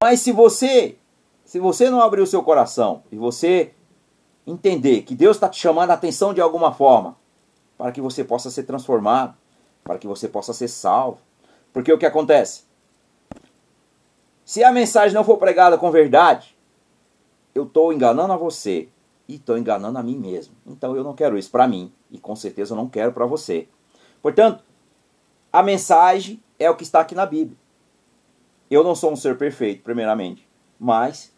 Mas se você, se você não abrir o seu coração e você entender que Deus está te chamando a atenção de alguma forma, para que você possa ser transformado, para que você possa ser salvo. Porque o que acontece? Se a mensagem não for pregada com verdade, eu estou enganando a você e estou enganando a mim mesmo. Então eu não quero isso para mim e com certeza eu não quero para você. Portanto, a mensagem é o que está aqui na Bíblia. Eu não sou um ser perfeito, primeiramente, mas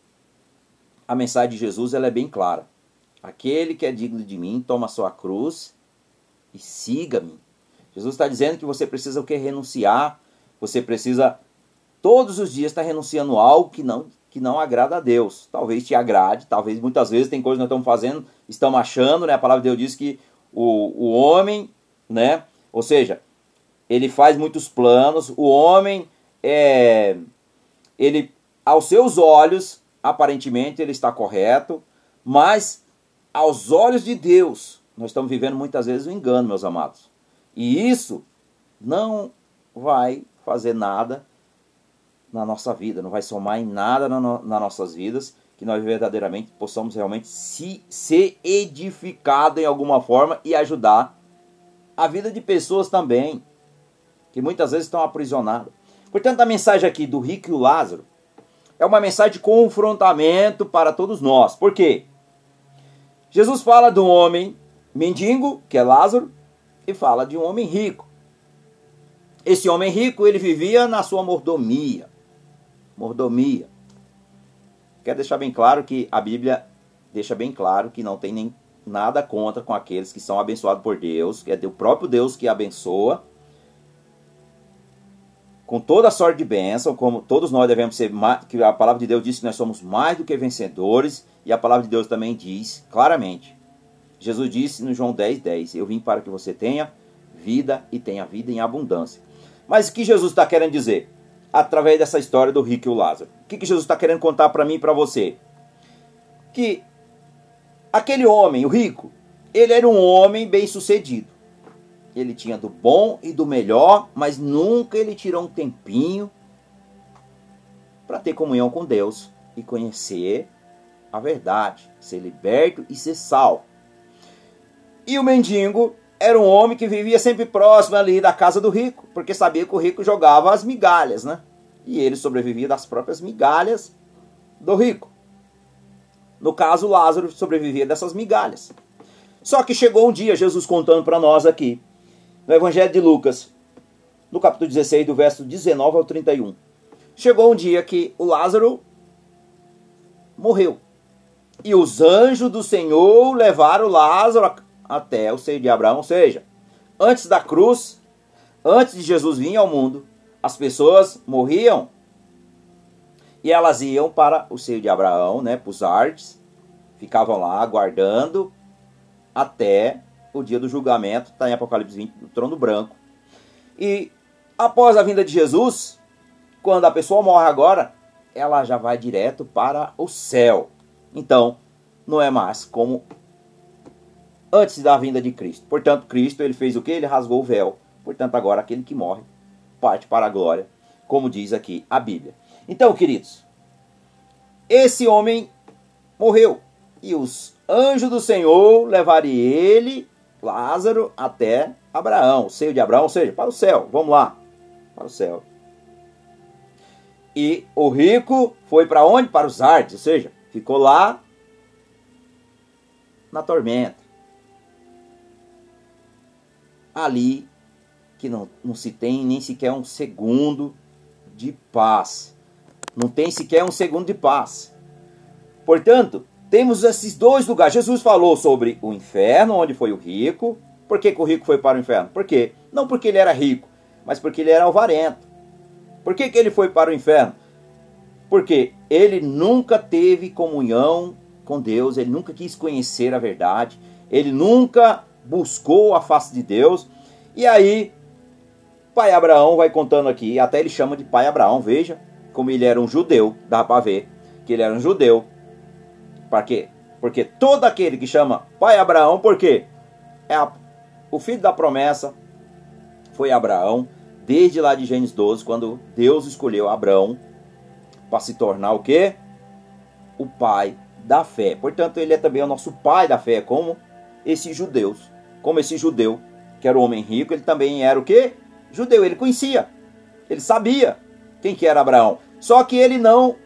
a mensagem de Jesus ela é bem clara. Aquele que é digno de mim, toma sua cruz e siga-me. Jesus está dizendo que você precisa o que? Renunciar. Você precisa todos os dias estar renunciando algo que não que não agrada a Deus. Talvez te agrade, talvez muitas vezes tem coisas que nós estamos fazendo, estamos achando, né? A palavra de Deus diz que o, o homem, né? Ou seja, ele faz muitos planos, o homem é ele aos seus olhos, aparentemente ele está correto, mas aos olhos de Deus, nós estamos vivendo muitas vezes o um engano, meus amados. E isso não vai fazer nada na nossa vida, não vai somar em nada na no, nas nossas vidas, que nós verdadeiramente possamos realmente se, ser edificado em alguma forma e ajudar a vida de pessoas também, que muitas vezes estão aprisionadas. Portanto, a mensagem aqui do rico e o Lázaro é uma mensagem de confrontamento para todos nós. Por quê? Jesus fala de um homem mendigo, que é Lázaro, e fala de um homem rico. Esse homem rico, ele vivia na sua mordomia. Mordomia. Quero deixar bem claro que a Bíblia deixa bem claro que não tem nem nada contra com aqueles que são abençoados por Deus, que é o próprio Deus que abençoa com toda a sorte de bênção, como todos nós devemos ser, que a palavra de Deus diz que nós somos mais do que vencedores, e a palavra de Deus também diz claramente. Jesus disse no João 10, 10, eu vim para que você tenha vida e tenha vida em abundância. Mas o que Jesus está querendo dizer? Através dessa história do rico e o Lázaro. O que, que Jesus está querendo contar para mim e para você? Que aquele homem, o rico, ele era um homem bem sucedido ele tinha do bom e do melhor, mas nunca ele tirou um tempinho para ter comunhão com Deus e conhecer a verdade, ser liberto e ser salvo. E o mendigo era um homem que vivia sempre próximo ali da casa do rico, porque sabia que o rico jogava as migalhas, né? E ele sobrevivia das próprias migalhas do rico. No caso, Lázaro sobrevivia dessas migalhas. Só que chegou um dia, Jesus contando para nós aqui, no Evangelho de Lucas, no capítulo 16, do verso 19 ao 31. Chegou um dia que o Lázaro morreu. E os anjos do Senhor levaram Lázaro até o seio de Abraão. Ou seja, antes da cruz, antes de Jesus vir ao mundo, as pessoas morriam e elas iam para o seio de Abraão, né, para os artes, ficavam lá aguardando até o dia do julgamento, está em Apocalipse 20, no trono branco. E após a vinda de Jesus, quando a pessoa morre agora, ela já vai direto para o céu. Então, não é mais como antes da vinda de Cristo. Portanto, Cristo ele fez o que? Ele rasgou o véu. Portanto, agora aquele que morre parte para a glória, como diz aqui a Bíblia. Então, queridos, esse homem morreu e os anjos do Senhor levaram ele Lázaro até Abraão, o seio de Abraão, ou seja, para o céu. Vamos lá, para o céu. E o rico foi para onde? Para os artes, ou seja, ficou lá na tormenta. Ali que não, não se tem nem sequer um segundo de paz. Não tem sequer um segundo de paz. Portanto, temos esses dois lugares. Jesus falou sobre o inferno, onde foi o rico. Por que, que o rico foi para o inferno? Por quê? Não porque ele era rico, mas porque ele era alvarento. Por que, que ele foi para o inferno? Porque ele nunca teve comunhão com Deus, ele nunca quis conhecer a verdade, ele nunca buscou a face de Deus. E aí, pai Abraão vai contando aqui, até ele chama de pai Abraão, veja como ele era um judeu, dá para ver que ele era um judeu, para quê? Porque todo aquele que chama pai Abraão, por quê? É a, o filho da promessa foi Abraão, desde lá de Gênesis 12, quando Deus escolheu Abraão para se tornar o quê? O pai da fé. Portanto, ele é também o nosso pai da fé, como esses judeus. Como esse judeu, que era o homem rico, ele também era o quê? Judeu, ele conhecia. Ele sabia quem que era Abraão. Só que ele não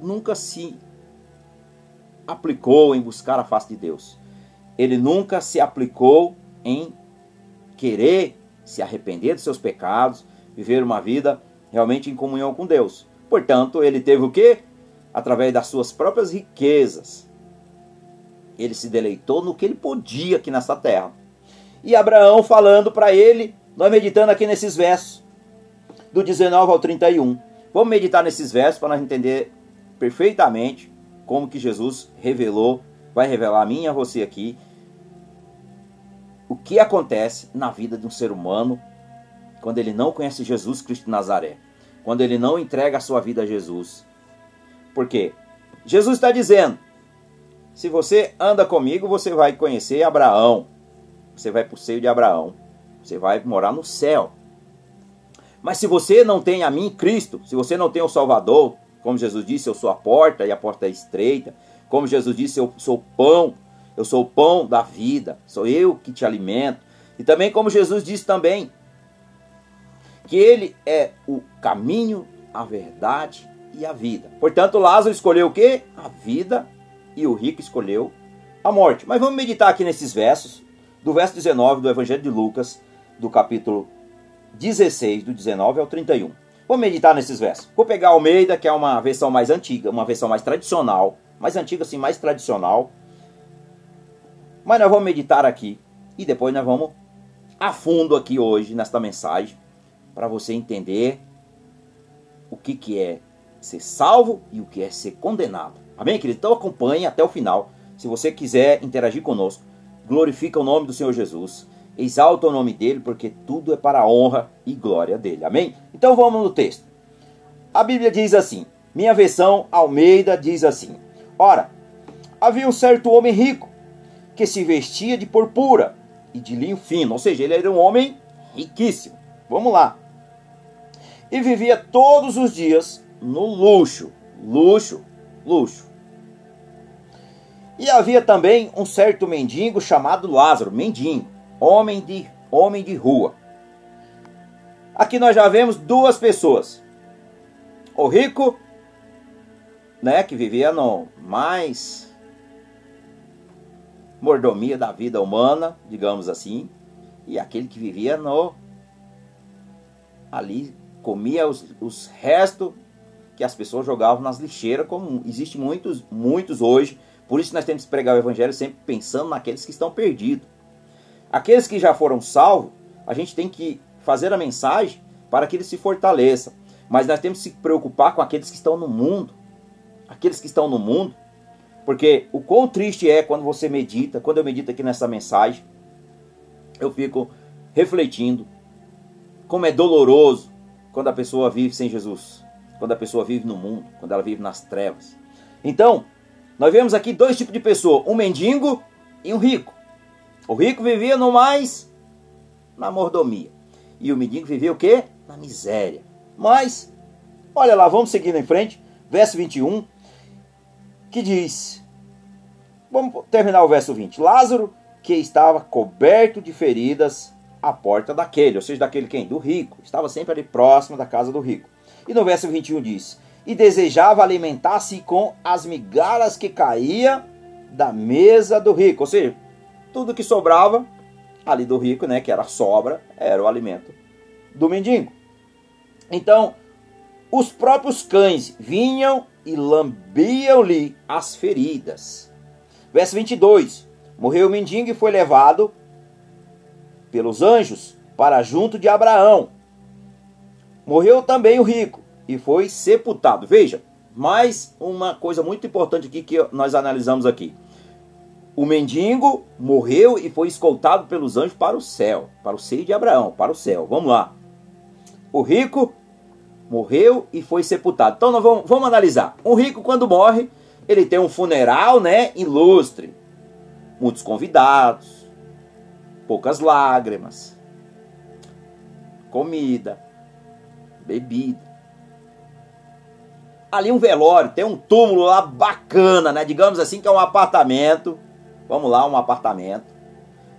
nunca se aplicou em buscar a face de Deus. Ele nunca se aplicou em querer se arrepender dos seus pecados, viver uma vida realmente em comunhão com Deus. Portanto, ele teve o quê? Através das suas próprias riquezas. Ele se deleitou no que ele podia aqui nessa terra. E Abraão falando para ele, nós meditando aqui nesses versos, do 19 ao 31. Vamos meditar nesses versos para nós entender perfeitamente como que Jesus revelou, vai revelar a mim e a você aqui, o que acontece na vida de um ser humano quando ele não conhece Jesus Cristo de Nazaré, quando ele não entrega a sua vida a Jesus. Por quê? Jesus está dizendo: se você anda comigo, você vai conhecer Abraão, você vai para o seio de Abraão, você vai morar no céu. Mas se você não tem a mim, Cristo, se você não tem o Salvador, como Jesus disse, eu sou a porta e a porta é estreita. Como Jesus disse, eu sou o pão, eu sou o pão da vida, sou eu que te alimento. E também como Jesus disse também, que ele é o caminho, a verdade e a vida. Portanto, Lázaro escolheu o quê? A vida e o rico escolheu a morte. Mas vamos meditar aqui nesses versos, do verso 19 do Evangelho de Lucas, do capítulo 16, do 19 ao 31. Vou meditar nesses versos. Vou pegar Almeida, que é uma versão mais antiga, uma versão mais tradicional, mais antiga assim, mais tradicional. Mas nós vamos meditar aqui e depois nós vamos a fundo aqui hoje nesta mensagem para você entender o que, que é ser salvo e o que é ser condenado. Amém, querido? Então acompanhe até o final. Se você quiser interagir conosco, glorifica o nome do Senhor Jesus exalta o nome dele, porque tudo é para a honra e glória dele. Amém? Então vamos no texto. A Bíblia diz assim: minha versão Almeida diz assim: Ora, havia um certo homem rico que se vestia de purpura e de linho fino, ou seja, ele era um homem riquíssimo. Vamos lá. E vivia todos os dias no luxo, luxo, luxo. E havia também um certo mendigo chamado Lázaro, mendigo homem de, homem de rua. Aqui nós já vemos duas pessoas. O rico, né, que vivia no mais mordomia da vida humana, digamos assim, e aquele que vivia no ali comia os, os restos que as pessoas jogavam nas lixeiras, como existe muitos, muitos hoje. Por isso nós temos que pregar o evangelho sempre pensando naqueles que estão perdidos. Aqueles que já foram salvos, a gente tem que fazer a mensagem para que eles se fortaleçam. Mas nós temos que se preocupar com aqueles que estão no mundo. Aqueles que estão no mundo. Porque o quão triste é quando você medita, quando eu medito aqui nessa mensagem, eu fico refletindo como é doloroso quando a pessoa vive sem Jesus, quando a pessoa vive no mundo, quando ela vive nas trevas. Então, nós vemos aqui dois tipos de pessoa, um mendigo e um rico. O rico vivia no mais na mordomia. E o mendigo vivia o quê? Na miséria. Mas, olha lá, vamos seguindo em frente. Verso 21, que diz: Vamos terminar o verso 20. Lázaro, que estava coberto de feridas à porta daquele, ou seja, daquele quem? Do rico. Estava sempre ali próximo da casa do rico. E no verso 21 diz: E desejava alimentar-se com as migalhas que caía da mesa do rico. Ou seja, tudo que sobrava ali do rico, né, que era sobra, era o alimento do mendigo. Então, os próprios cães vinham e lambiam-lhe as feridas. Verso 22. Morreu o mendigo e foi levado pelos anjos para junto de Abraão. Morreu também o rico e foi sepultado. Veja, mais uma coisa muito importante aqui que nós analisamos aqui. O mendigo morreu e foi escoltado pelos anjos para o céu, para o seio de Abraão, para o céu. Vamos lá. O rico morreu e foi sepultado. Então nós vamos, vamos analisar. Um rico quando morre, ele tem um funeral, né, ilustre. Muitos convidados, poucas lágrimas, comida, bebida. ali um velório, tem um túmulo lá bacana, né? Digamos assim que é um apartamento. Vamos lá, um apartamento.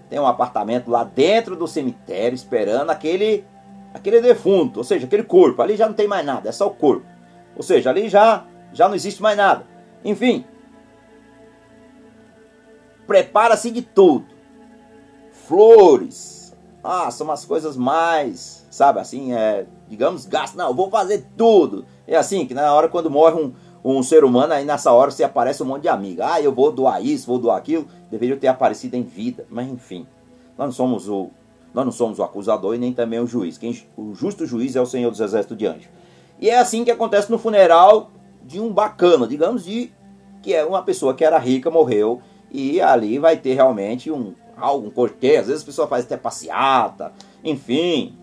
Tem um apartamento lá dentro do cemitério esperando aquele aquele defunto, ou seja, aquele corpo. Ali já não tem mais nada, é só o corpo. Ou seja, ali já já não existe mais nada. Enfim, prepara-se de tudo. Flores. Ah, são as coisas mais, sabe, assim, é, digamos, gasto. Não, vou fazer tudo. É assim, que na hora quando morre um, um ser humano, aí nessa hora você aparece um monte de amiga. Ah, eu vou doar isso, vou doar aquilo. Deveria ter aparecido em vida, mas enfim. Nós não somos o, nós não somos o acusador e nem também o juiz. Quem, o justo juiz é o Senhor dos Exércitos de Anjos. E é assim que acontece no funeral de um bacana, digamos, de que é uma pessoa que era rica, morreu, e ali vai ter realmente um algo, um cortejo. Às vezes a pessoa faz até passeata, enfim.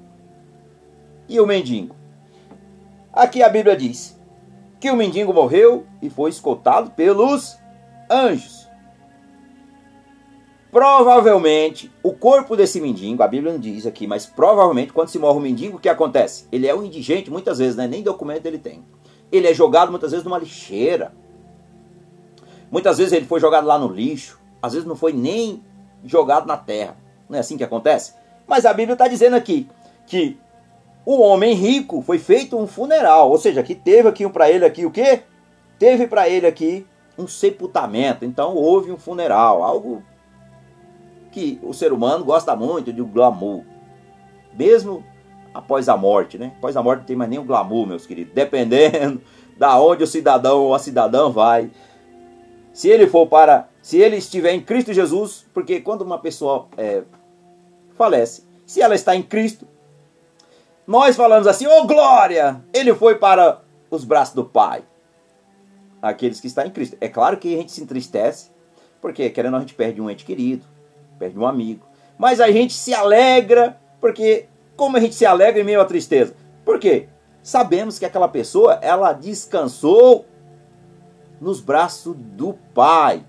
E o mendigo? Aqui a Bíblia diz que o mendigo morreu e foi escoltado pelos anjos. Provavelmente, o corpo desse mendigo, a Bíblia não diz aqui, mas provavelmente quando se morre o mendigo, o que acontece? Ele é um indigente, muitas vezes, né? nem documento ele tem. Ele é jogado muitas vezes numa lixeira. Muitas vezes ele foi jogado lá no lixo. Às vezes não foi nem jogado na terra. Não é assim que acontece? Mas a Bíblia está dizendo aqui que o homem rico foi feito um funeral, ou seja, que teve aqui para ele aqui o quê? Teve para ele aqui um sepultamento. Então houve um funeral, algo que o ser humano gosta muito de glamour. Mesmo após a morte, né? Após a morte não tem mais nenhum glamour, meus queridos. Dependendo da onde o cidadão ou a cidadã vai. Se ele for para, se ele estiver em Cristo Jesus, porque quando uma pessoa é, falece, se ela está em Cristo, nós falamos assim, ô oh, glória, ele foi para os braços do Pai. Aqueles que estão em Cristo. É claro que a gente se entristece, porque querendo a gente perde um ente querido, perde um amigo. Mas a gente se alegra, porque como a gente se alegra em meio à tristeza? Por quê? Sabemos que aquela pessoa, ela descansou nos braços do Pai.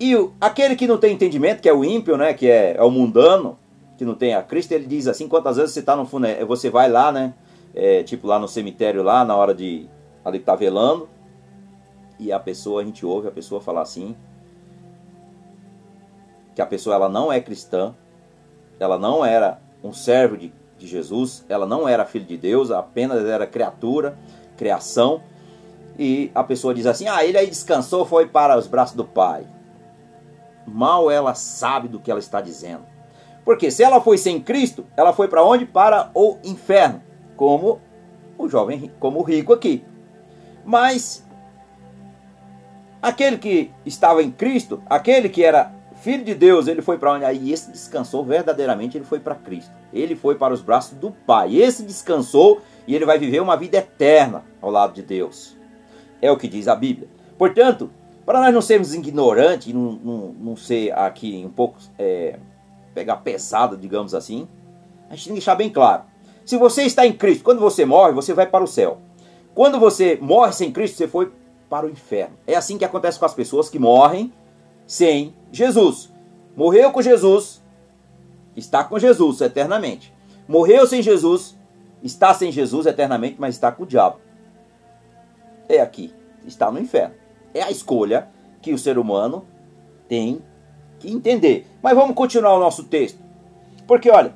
E aquele que não tem entendimento, que é o ímpio, né, que é, é o mundano, que não tem a Cristo, ele diz assim, quantas vezes você tá no funeral, você vai lá, né, é, tipo lá no cemitério lá, na hora de, ali tá velando, e a pessoa, a gente ouve a pessoa falar assim, que a pessoa ela não é cristã, ela não era um servo de, de Jesus, ela não era filho de Deus, apenas era criatura, criação, e a pessoa diz assim: Ah, ele aí descansou, foi para os braços do Pai. Mal ela sabe do que ela está dizendo. Porque se ela foi sem Cristo, ela foi para onde? Para o inferno, como o jovem, como o rico aqui. Mas aquele que estava em Cristo, aquele que era filho de Deus, ele foi para onde? Aí esse descansou verdadeiramente, ele foi para Cristo. Ele foi para os braços do Pai. Esse descansou e ele vai viver uma vida eterna ao lado de Deus. É o que diz a Bíblia. Portanto, para nós não sermos ignorantes e não, não, não ser aqui um pouco é, pegar pesado, digamos assim, a gente tem que deixar bem claro. Se você está em Cristo, quando você morre, você vai para o céu. Quando você morre sem Cristo, você foi para o inferno. É assim que acontece com as pessoas que morrem sem Jesus. Morreu com Jesus, está com Jesus eternamente. Morreu sem Jesus, está sem Jesus eternamente, mas está com o diabo é aqui, está no inferno. É a escolha que o ser humano tem que entender. Mas vamos continuar o nosso texto. Porque olha,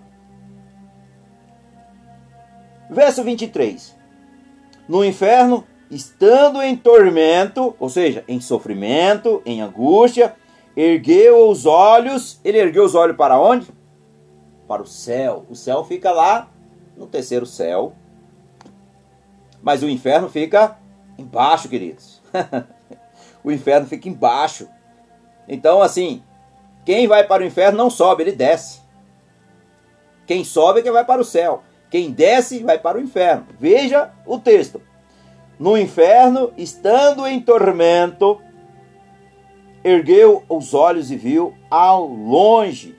verso 23. No inferno, estando em tormento, ou seja, em sofrimento, em angústia, ergueu os olhos. Ele ergueu os olhos para onde? Para o céu. O céu fica lá no terceiro céu. Mas o inferno fica Embaixo, queridos. o inferno fica embaixo. Então, assim, quem vai para o inferno não sobe, ele desce. Quem sobe é quem vai para o céu. Quem desce vai para o inferno. Veja o texto. No inferno, estando em tormento, ergueu os olhos e viu ao longe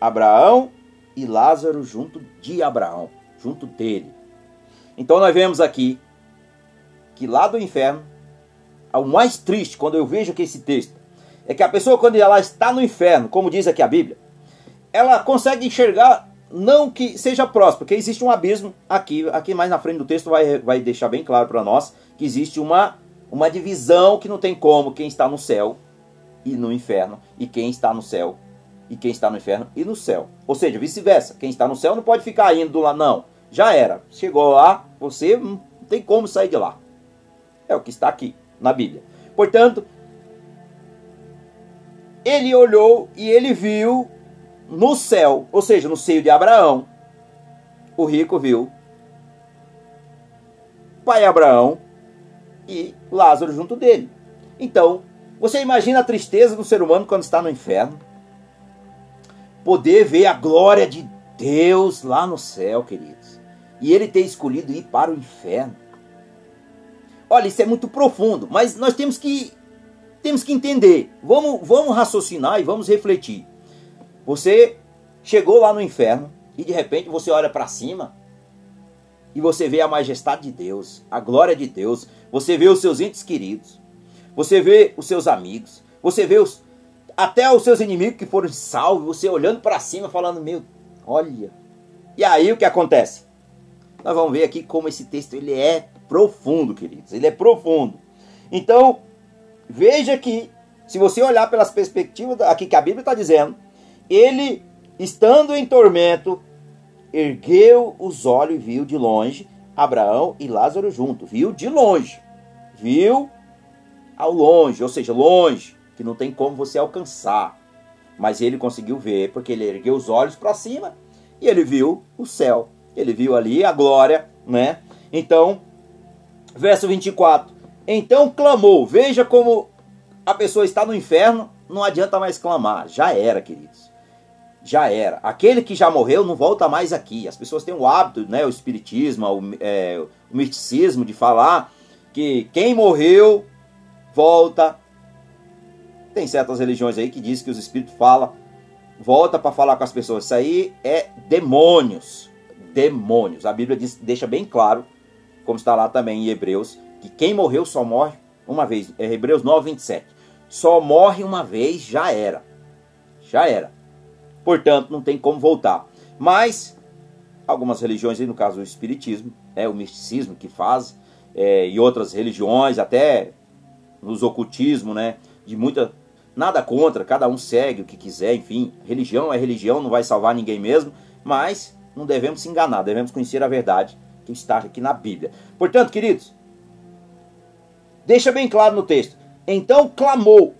Abraão e Lázaro junto de Abraão, junto dele. Então nós vemos aqui que lá do inferno, o mais triste quando eu vejo aqui esse texto, é que a pessoa quando ela está no inferno, como diz aqui a Bíblia, ela consegue enxergar não que seja próximo, porque existe um abismo aqui, aqui mais na frente do texto vai, vai deixar bem claro para nós que existe uma, uma divisão que não tem como quem está no céu e no inferno, e quem está no céu e quem está no inferno e no céu. Ou seja, vice-versa. Quem está no céu não pode ficar indo lá, não. Já era. Chegou lá, você não tem como sair de lá. É o que está aqui na Bíblia. Portanto, ele olhou e ele viu no céu, ou seja, no seio de Abraão, o rico viu pai Abraão e Lázaro junto dele. Então, você imagina a tristeza do ser humano quando está no inferno? Poder ver a glória de Deus lá no céu, queridos. E ele ter escolhido ir para o inferno. Olha, isso é muito profundo, mas nós temos que temos que entender. Vamos, vamos raciocinar e vamos refletir. Você chegou lá no inferno e de repente você olha para cima e você vê a majestade de Deus, a glória de Deus, você vê os seus entes queridos, você vê os seus amigos, você vê os, até os seus inimigos que foram salvos, você olhando para cima falando, meu, olha. E aí o que acontece? Nós vamos ver aqui como esse texto ele é profundo, queridos. Ele é profundo. Então, veja que se você olhar pelas perspectivas aqui que a Bíblia está dizendo, ele, estando em tormento, ergueu os olhos e viu de longe Abraão e Lázaro junto. Viu de longe. Viu ao longe, ou seja, longe, que não tem como você alcançar. Mas ele conseguiu ver, porque ele ergueu os olhos para cima e ele viu o céu. Ele viu ali a glória, né? Então, verso 24. Então clamou. Veja como a pessoa está no inferno, não adianta mais clamar. Já era, queridos já era. Aquele que já morreu não volta mais aqui. As pessoas têm o hábito, né, o espiritismo, o, é, o misticismo de falar que quem morreu volta. Tem certas religiões aí que diz que os espíritos falam, volta para falar com as pessoas. Isso aí é demônios. Demônios. A Bíblia diz, deixa bem claro, como está lá também em Hebreus, que quem morreu só morre uma vez. É Hebreus 9, 27. Só morre uma vez, já era. Já era portanto não tem como voltar. Mas algumas religiões, no caso o espiritismo, é o misticismo que faz, é, e outras religiões, até nos ocultismo, né, de muita nada contra, cada um segue o que quiser, enfim, religião é religião, não vai salvar ninguém mesmo, mas não devemos se enganar, devemos conhecer a verdade que está aqui na Bíblia. Portanto, queridos, deixa bem claro no texto. Então clamou,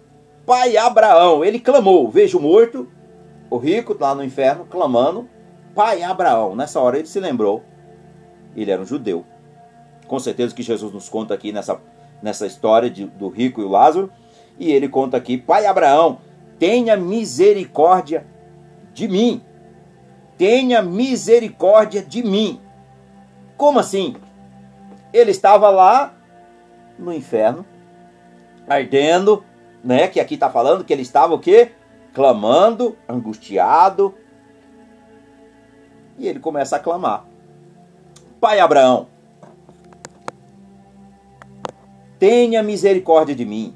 pai Abraão, ele clamou, vejo morto, o rico lá no inferno clamando, pai Abraão. Nessa hora ele se lembrou, ele era um judeu. Com certeza que Jesus nos conta aqui nessa, nessa história de, do rico e o Lázaro. E ele conta aqui, pai Abraão, tenha misericórdia de mim. Tenha misericórdia de mim. Como assim? Ele estava lá no inferno, ardendo, né? Que aqui está falando que ele estava o quê? clamando, angustiado. E ele começa a clamar: Pai Abraão, tenha misericórdia de mim.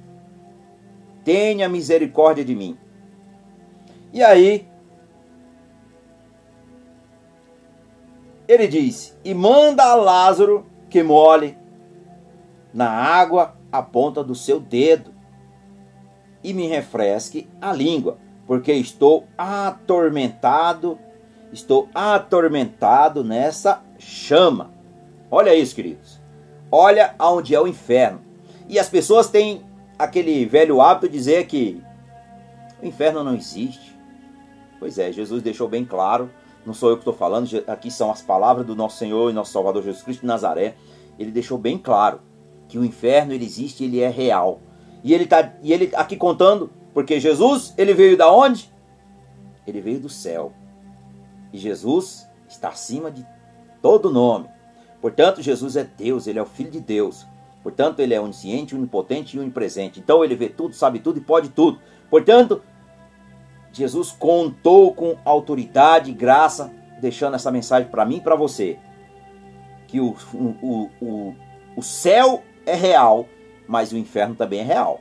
Tenha misericórdia de mim. E aí, ele diz: E manda a Lázaro que mole na água a ponta do seu dedo e me refresque a língua, porque estou atormentado, estou atormentado nessa chama. Olha isso, queridos. Olha aonde é o inferno. E as pessoas têm aquele velho hábito de dizer que o inferno não existe. Pois é, Jesus deixou bem claro, não sou eu que estou falando, aqui são as palavras do nosso Senhor e nosso Salvador Jesus Cristo de Nazaré. Ele deixou bem claro que o inferno ele existe, ele é real. E ele está e ele aqui contando porque Jesus, ele veio da onde? Ele veio do céu. E Jesus está acima de todo nome. Portanto, Jesus é Deus, ele é o Filho de Deus. Portanto, ele é onisciente, onipotente e onipresente. Então, ele vê tudo, sabe tudo e pode tudo. Portanto, Jesus contou com autoridade e graça, deixando essa mensagem para mim e para você. Que o, o, o, o céu é real, mas o inferno também é real.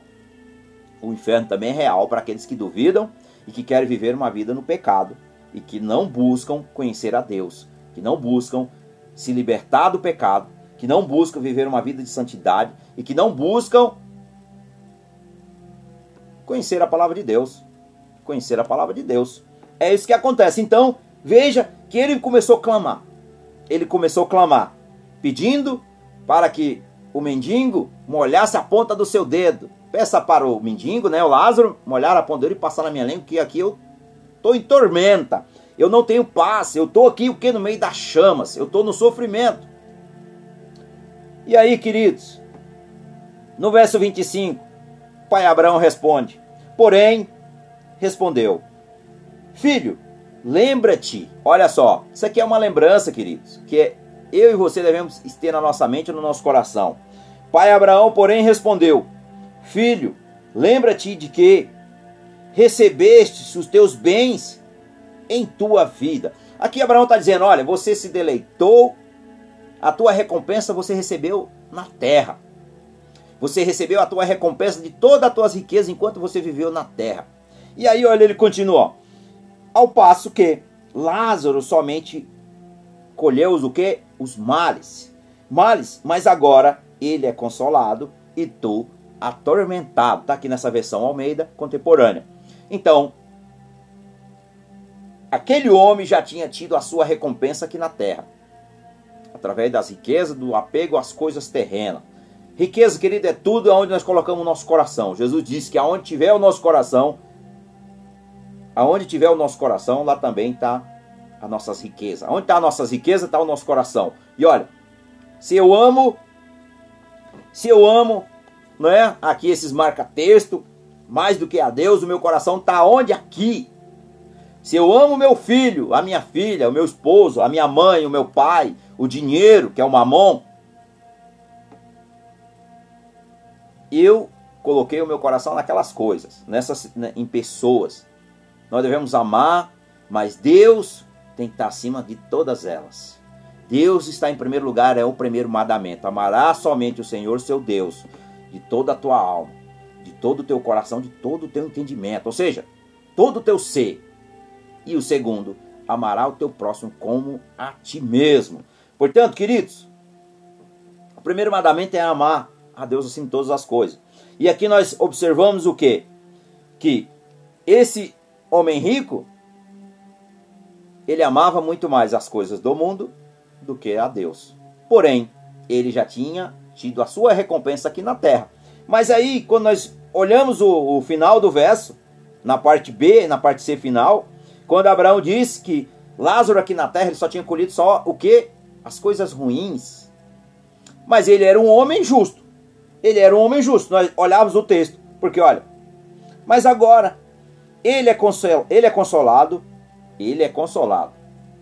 O inferno também é real para aqueles que duvidam e que querem viver uma vida no pecado e que não buscam conhecer a Deus, que não buscam se libertar do pecado, que não buscam viver uma vida de santidade e que não buscam conhecer a palavra de Deus. Conhecer a palavra de Deus. É isso que acontece. Então, veja que ele começou a clamar. Ele começou a clamar, pedindo para que o mendigo molhasse a ponta do seu dedo. Peça para o mendigo, né, o Lázaro, molhar a ponta dele e passar na minha língua, que aqui eu estou em tormenta. Eu não tenho paz. Eu estou aqui o que no meio das chamas. Eu estou no sofrimento. E aí, queridos, no verso 25, pai Abraão responde: Porém, respondeu: Filho, lembra-te. Olha só, isso aqui é uma lembrança, queridos, que eu e você devemos ter na nossa mente e no nosso coração. Pai Abraão, porém, respondeu: Filho, lembra-te de que recebeste os teus bens em tua vida. Aqui Abraão está dizendo: olha, você se deleitou, a tua recompensa você recebeu na terra. Você recebeu a tua recompensa de todas as tuas riquezas enquanto você viveu na terra. E aí, olha, ele continua. Ao passo que Lázaro somente colheu os o quê? Os males. Males, mas agora ele é consolado e tu atormentado. Está aqui nessa versão Almeida contemporânea. Então, aquele homem já tinha tido a sua recompensa aqui na terra, através das riquezas, do apego às coisas terrenas. Riqueza, querido, é tudo onde nós colocamos o nosso coração. Jesus disse que aonde tiver o nosso coração, aonde tiver o nosso coração, lá também está as nossas riquezas. Onde está as nossas riquezas, está o nosso coração. E olha, se eu amo, se eu amo, não é? Aqui esses marca-texto, mais do que a Deus, o meu coração está onde? Aqui. Se eu amo meu filho, a minha filha, o meu esposo, a minha mãe, o meu pai, o dinheiro, que é o mamon, eu coloquei o meu coração naquelas coisas, nessas, né, em pessoas. Nós devemos amar, mas Deus tem que estar acima de todas elas. Deus está em primeiro lugar, é o primeiro mandamento. Amarás somente o Senhor, seu Deus, de toda a tua alma, de todo o teu coração, de todo o teu entendimento, ou seja, todo o teu ser. E o segundo, amará o teu próximo como a ti mesmo. Portanto, queridos, o primeiro mandamento é amar a Deus acima de todas as coisas. E aqui nós observamos o que? Que esse homem rico, ele amava muito mais as coisas do mundo do que a Deus. Porém, ele já tinha tido a sua recompensa aqui na terra. Mas aí, quando nós olhamos o, o final do verso, na parte B, na parte C final, quando Abraão disse que Lázaro aqui na terra ele só tinha colhido só o que? As coisas ruins. Mas ele era um homem justo ele era um homem justo. Nós olhávamos o texto, porque olha, mas agora ele é, consol, ele é consolado, ele é consolado.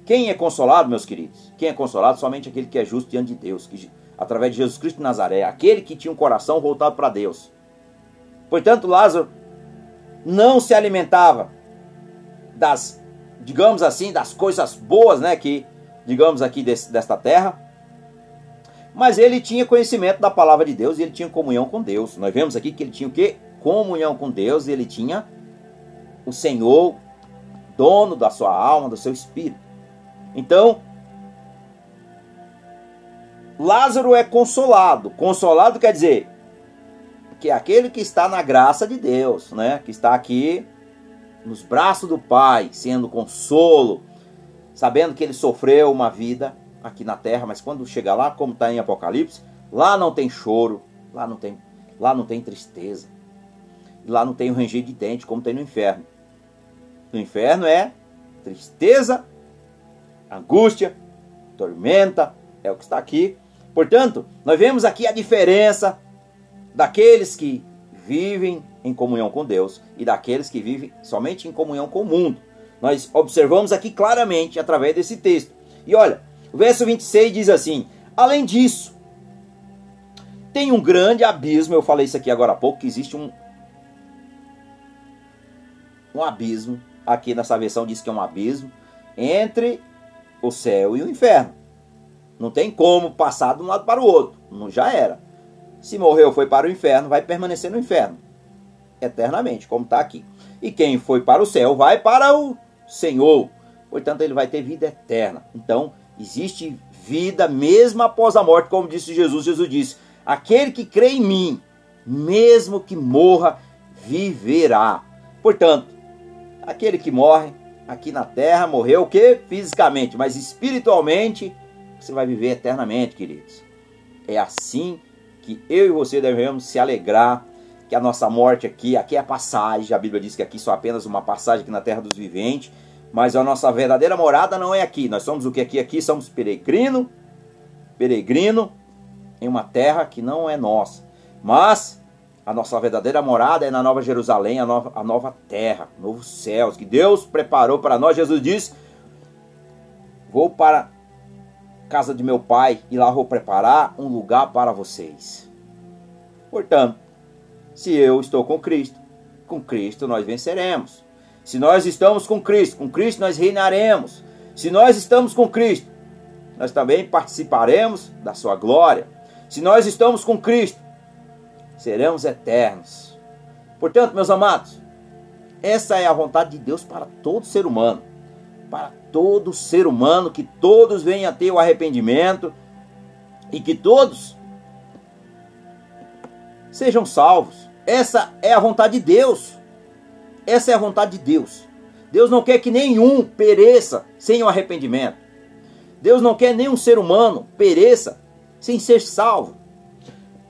Quem é consolado, meus queridos? Quem é consolado? Somente aquele que é justo diante de Deus, que, através de Jesus Cristo de Nazaré, aquele que tinha um coração voltado para Deus. Portanto, Lázaro não se alimentava das, digamos assim, das coisas boas, né, que, digamos aqui, desse, desta terra, mas ele tinha conhecimento da palavra de Deus e ele tinha comunhão com Deus. Nós vemos aqui que ele tinha o quê? Comunhão com Deus e ele tinha o Senhor, dono da sua alma, do seu espírito. Então, Lázaro é consolado. Consolado quer dizer que é aquele que está na graça de Deus, né? Que está aqui nos braços do Pai, sendo consolo, sabendo que ele sofreu uma vida aqui na terra, mas quando chega lá, como está em Apocalipse, lá não tem choro, lá não tem, lá não tem tristeza, lá não tem o ranger de dente, como tem no inferno. No inferno é tristeza, angústia, tormenta, é o que está aqui. Portanto, nós vemos aqui a diferença daqueles que vivem em comunhão com Deus e daqueles que vivem somente em comunhão com o mundo. Nós observamos aqui claramente através desse texto. E olha, o verso 26 diz assim: Além disso, tem um grande abismo, eu falei isso aqui agora há pouco, que existe um, um abismo, aqui nessa versão diz que é um abismo, entre o céu e o inferno. Não tem como passar de um lado para o outro, não já era. Se morreu foi para o inferno, vai permanecer no inferno eternamente, como está aqui. E quem foi para o céu vai para o Senhor. portanto ele vai ter vida eterna. Então, existe vida mesmo após a morte, como disse Jesus. Jesus disse: Aquele que crê em mim, mesmo que morra, viverá. Portanto, aquele que morre aqui na terra morreu o que? Fisicamente, mas espiritualmente você vai viver eternamente, queridos. É assim que eu e você devemos se alegrar que a nossa morte aqui, aqui é a passagem, a Bíblia diz que aqui só apenas uma passagem aqui na terra dos viventes, mas a nossa verdadeira morada não é aqui. Nós somos o que aqui? Aqui somos peregrino, peregrino em uma terra que não é nossa. Mas a nossa verdadeira morada é na Nova Jerusalém, a nova, a nova terra, novos céus, que Deus preparou para nós. Jesus disse: Vou para casa de meu pai e lá vou preparar um lugar para vocês. Portanto, se eu estou com Cristo, com Cristo nós venceremos. Se nós estamos com Cristo, com Cristo nós reinaremos. Se nós estamos com Cristo, nós também participaremos da sua glória. Se nós estamos com Cristo, seremos eternos. Portanto, meus amados, essa é a vontade de Deus para todo ser humano. Para todo ser humano, que todos venham a ter o arrependimento e que todos sejam salvos. Essa é a vontade de Deus. Essa é a vontade de Deus. Deus não quer que nenhum pereça sem o arrependimento. Deus não quer nenhum ser humano pereça sem ser salvo.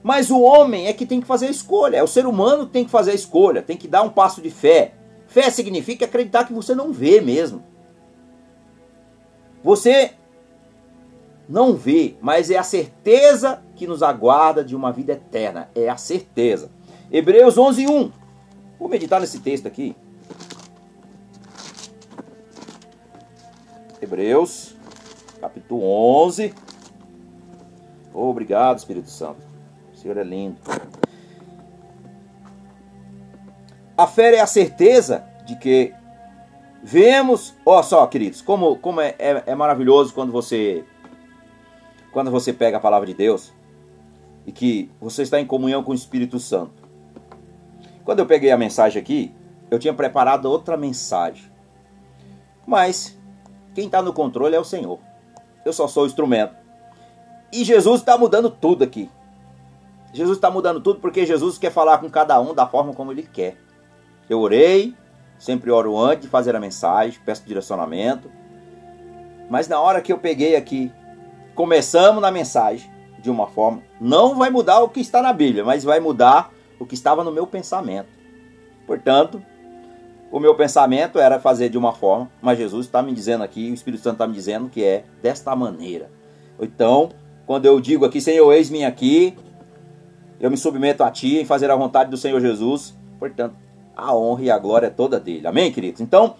Mas o homem é que tem que fazer a escolha. É o ser humano que tem que fazer a escolha, tem que dar um passo de fé. Fé significa acreditar que você não vê mesmo. Você não vê, mas é a certeza que nos aguarda de uma vida eterna. É a certeza. Hebreus 11, 1. Vou meditar nesse texto aqui. Hebreus, capítulo 11. Obrigado, Espírito Santo. O Senhor é lindo. A fé é a certeza de que vemos. Ó só, queridos, como, como é, é, é maravilhoso quando você quando você pega a palavra de Deus e que você está em comunhão com o Espírito Santo. Quando eu peguei a mensagem aqui, eu tinha preparado outra mensagem. Mas quem está no controle é o Senhor. Eu só sou o instrumento. E Jesus está mudando tudo aqui. Jesus está mudando tudo porque Jesus quer falar com cada um da forma como ele quer. Eu orei, sempre oro antes de fazer a mensagem, peço direcionamento. Mas na hora que eu peguei aqui começamos na mensagem de uma forma, não vai mudar o que está na Bíblia, mas vai mudar o que estava no meu pensamento. Portanto, o meu pensamento era fazer de uma forma, mas Jesus está me dizendo aqui, o Espírito Santo está me dizendo que é desta maneira. Então, quando eu digo aqui, Senhor, eis-me aqui, eu me submeto a Ti em fazer a vontade do Senhor Jesus, portanto, a honra e a glória é toda dele. Amém, queridos? Então,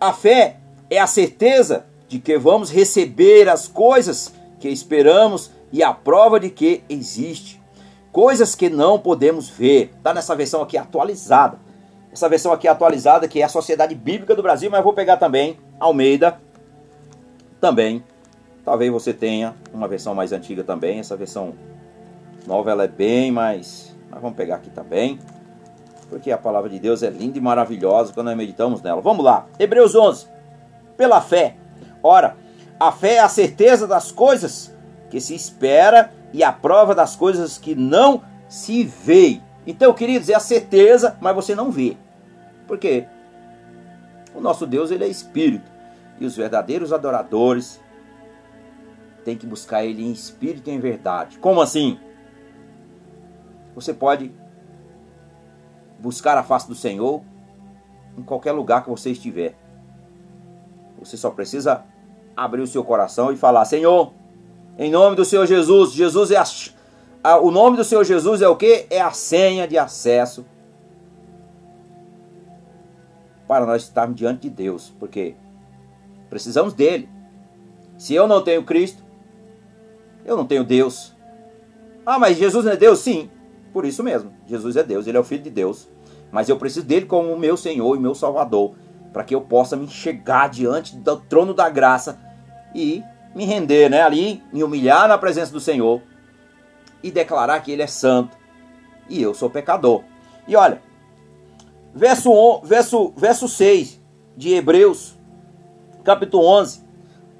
a fé é a certeza de que vamos receber as coisas que esperamos e a prova de que existe. Coisas que não podemos ver. Está nessa versão aqui atualizada. Essa versão aqui atualizada que é a Sociedade Bíblica do Brasil, mas eu vou pegar também Almeida. Também. Talvez você tenha uma versão mais antiga também. Essa versão nova ela é bem mais. Mas vamos pegar aqui também. Porque a palavra de Deus é linda e maravilhosa quando nós meditamos nela. Vamos lá. Hebreus 11. Pela fé. Ora, a fé é a certeza das coisas que se espera e a prova das coisas que não se vê. Então, queridos, é a certeza, mas você não vê. Por quê? O nosso Deus, ele é espírito. E os verdadeiros adoradores têm que buscar ele em espírito e em verdade. Como assim? Você pode buscar a face do Senhor em qualquer lugar que você estiver. Você só precisa abrir o seu coração e falar: Senhor, em nome do Senhor Jesus, Jesus é a, a, o nome do Senhor Jesus é o que? É a senha de acesso para nós estarmos diante de Deus, porque precisamos dele. Se eu não tenho Cristo, eu não tenho Deus. Ah, mas Jesus não é Deus? Sim, por isso mesmo. Jesus é Deus, ele é o Filho de Deus. Mas eu preciso dele como meu Senhor e meu Salvador, para que eu possa me chegar diante do trono da graça e me render, né, ali, me humilhar na presença do Senhor e declarar que ele é santo e eu sou pecador. E olha, verso, verso, verso 6 de Hebreus, capítulo 11.